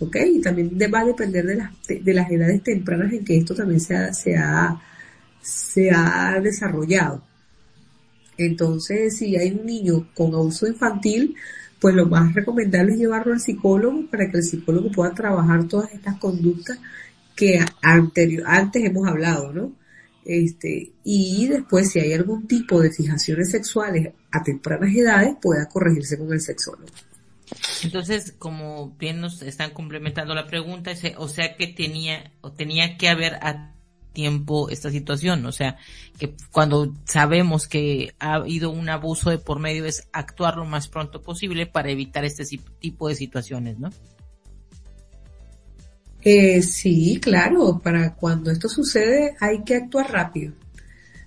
Speaker 1: ¿Ok? Y también va a depender de las, de, las edades tempranas en que esto también se se ha se ha desarrollado. Entonces, si hay un niño con abuso infantil, pues lo más recomendable es llevarlo al psicólogo para que el psicólogo pueda trabajar todas estas conductas que anterior, antes hemos hablado, ¿no? Este, y después si hay algún tipo de fijaciones sexuales a tempranas edades, pueda corregirse con el sexólogo.
Speaker 2: Entonces, como bien nos están complementando la pregunta, o sea que tenía, o tenía que haber tiempo esta situación. O sea, que cuando sabemos que ha habido un abuso de por medio es actuar lo más pronto posible para evitar este tipo de situaciones, ¿no?
Speaker 1: Eh, sí, claro, para cuando esto sucede hay que actuar rápido.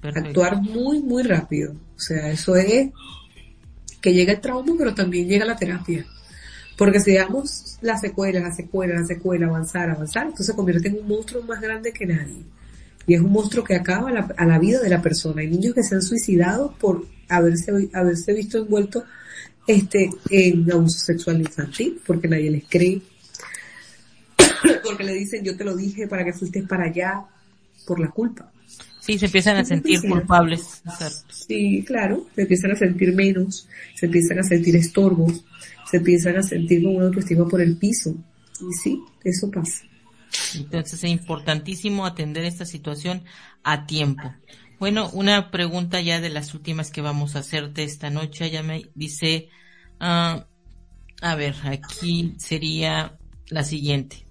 Speaker 1: Actuar muy, muy rápido. O sea, eso es que llega el trauma, pero también llega la terapia. Porque si damos la secuela, la secuela, la secuela, avanzar, avanzar, entonces se convierte en un monstruo más grande que nadie y es un monstruo que acaba a la vida de la persona. Hay niños que se han suicidado por haberse, haberse visto envueltos este, en abuso sexual infantil, porque nadie les cree, porque le dicen yo te lo dije para que fuiste para allá, por la culpa.
Speaker 2: Sí, se empiezan a sentir culpables.
Speaker 1: Sí, claro, se empiezan a sentir menos, se empiezan a sentir estorbos, se empiezan a sentir con una autoestima por el piso. Y sí, eso pasa.
Speaker 2: Entonces es importantísimo atender esta situación a tiempo. Bueno, una pregunta ya de las últimas que vamos a hacerte esta noche. Ya me dice, uh, a ver, aquí sería la siguiente.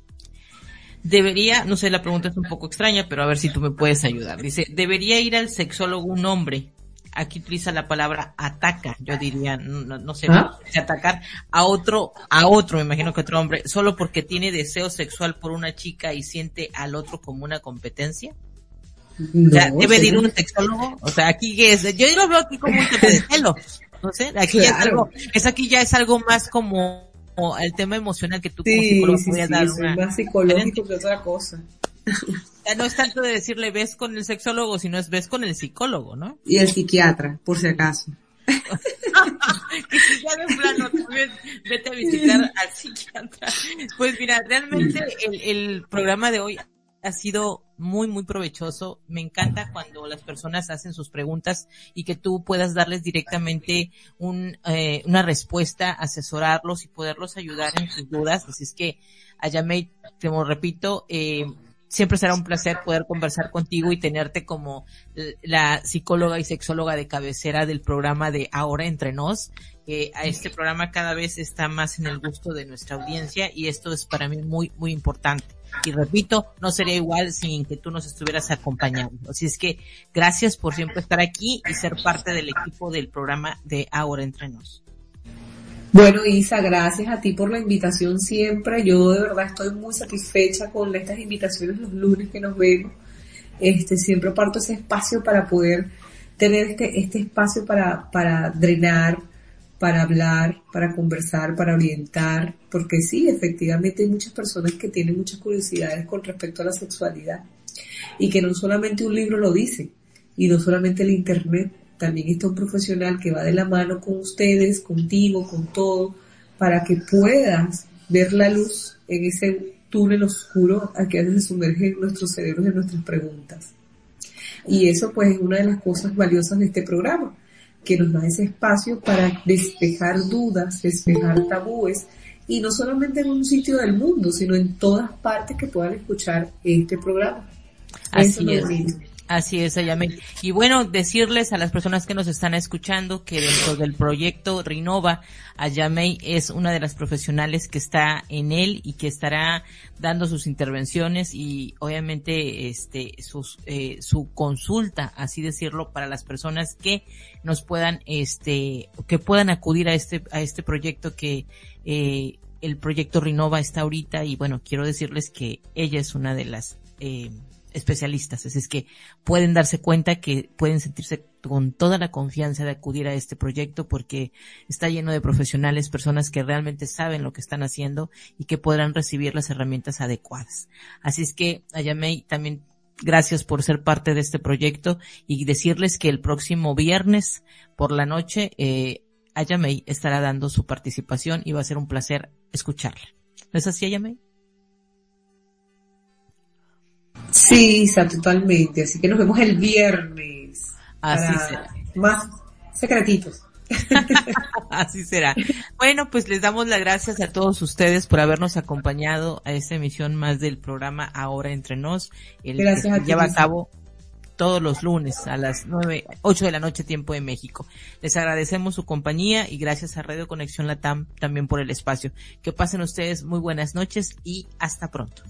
Speaker 2: Debería, no sé, la pregunta es un poco extraña, pero a ver si tú me puedes ayudar. Dice, ¿debería ir al sexólogo un hombre aquí utiliza la palabra ataca, yo diría, no, no sé, ¿Ah? atacar a otro, a otro, me imagino que otro hombre, solo porque tiene deseo sexual por una chica y siente al otro como una competencia. o sea, debe ir un sexólogo, o sea, aquí es, yo lo veo aquí como un tema de celo, no sé, aquí ya es algo, es aquí ya es algo más como el tema emocional que tú
Speaker 1: como psicólogo sí, sí, dar. Sí, más psicológico que otra cosa.
Speaker 2: no es tanto de decirle ves con el sexólogo, sino es ves con el psicólogo, ¿no?
Speaker 1: Y el psiquiatra, por si acaso.
Speaker 2: que si ya de plano también vete a visitar al psiquiatra. Pues mira, realmente el, el programa de hoy ha sido muy, muy provechoso. Me encanta cuando las personas hacen sus preguntas y que tú puedas darles directamente un, eh, una respuesta, asesorarlos y poderlos ayudar en sus dudas. Así es que, Ayamei, como repito, eh, siempre será un placer poder conversar contigo y tenerte como la psicóloga y sexóloga de cabecera del programa de Ahora Entre Nos. que a este programa cada vez está más en el gusto de nuestra audiencia y esto es para mí muy, muy importante. Y repito, no sería igual sin que tú nos estuvieras acompañando. Así es que gracias por siempre estar aquí y ser parte del equipo del programa de Ahora Entre Nos.
Speaker 1: Bueno, Isa, gracias a ti por la invitación siempre. Yo de verdad estoy muy satisfecha con estas invitaciones los lunes que nos vemos. Este, siempre parto ese espacio para poder tener este, este espacio para, para drenar, para hablar, para conversar, para orientar, porque sí, efectivamente hay muchas personas que tienen muchas curiosidades con respecto a la sexualidad y que no solamente un libro lo dice y no solamente el internet, también está un profesional que va de la mano con ustedes, contigo, con todo, para que puedas ver la luz en ese túnel oscuro al que se sumergen nuestros cerebros en nuestras preguntas. Y eso pues es una de las cosas valiosas de este programa, que nos da ese espacio para despejar dudas, despejar tabúes, y no solamente en un sitio del mundo, sino en todas partes que puedan escuchar este programa.
Speaker 2: Así es. Así es, Ayamel. Y bueno, decirles a las personas que nos están escuchando que dentro del proyecto Rinova, Ayamey es una de las profesionales que está en él y que estará dando sus intervenciones y obviamente este sus, eh, su consulta, así decirlo, para las personas que nos puedan este que puedan acudir a este a este proyecto que eh, el proyecto Rinova está ahorita y bueno quiero decirles que ella es una de las eh, especialistas. Es, es que pueden darse cuenta que pueden sentirse con toda la confianza de acudir a este proyecto porque está lleno de profesionales, personas que realmente saben lo que están haciendo y que podrán recibir las herramientas adecuadas. Así es que, Ayamei, también gracias por ser parte de este proyecto y decirles que el próximo viernes por la noche, eh, Ayamei estará dando su participación y va a ser un placer escucharla. ¿No es así, Ayamei?
Speaker 1: Sí, Isa, totalmente. Así que nos vemos el viernes.
Speaker 2: Así será.
Speaker 1: Más secretitos.
Speaker 2: Así será. Bueno, pues les damos las gracias a todos ustedes por habernos acompañado a esta emisión más del programa Ahora Entre Nos. El
Speaker 1: gracias
Speaker 2: que lleva a cabo todos los lunes a las nueve, ocho de la noche tiempo de México. Les agradecemos su compañía y gracias a Radio Conexión Latam también por el espacio. Que pasen ustedes muy buenas noches y hasta pronto.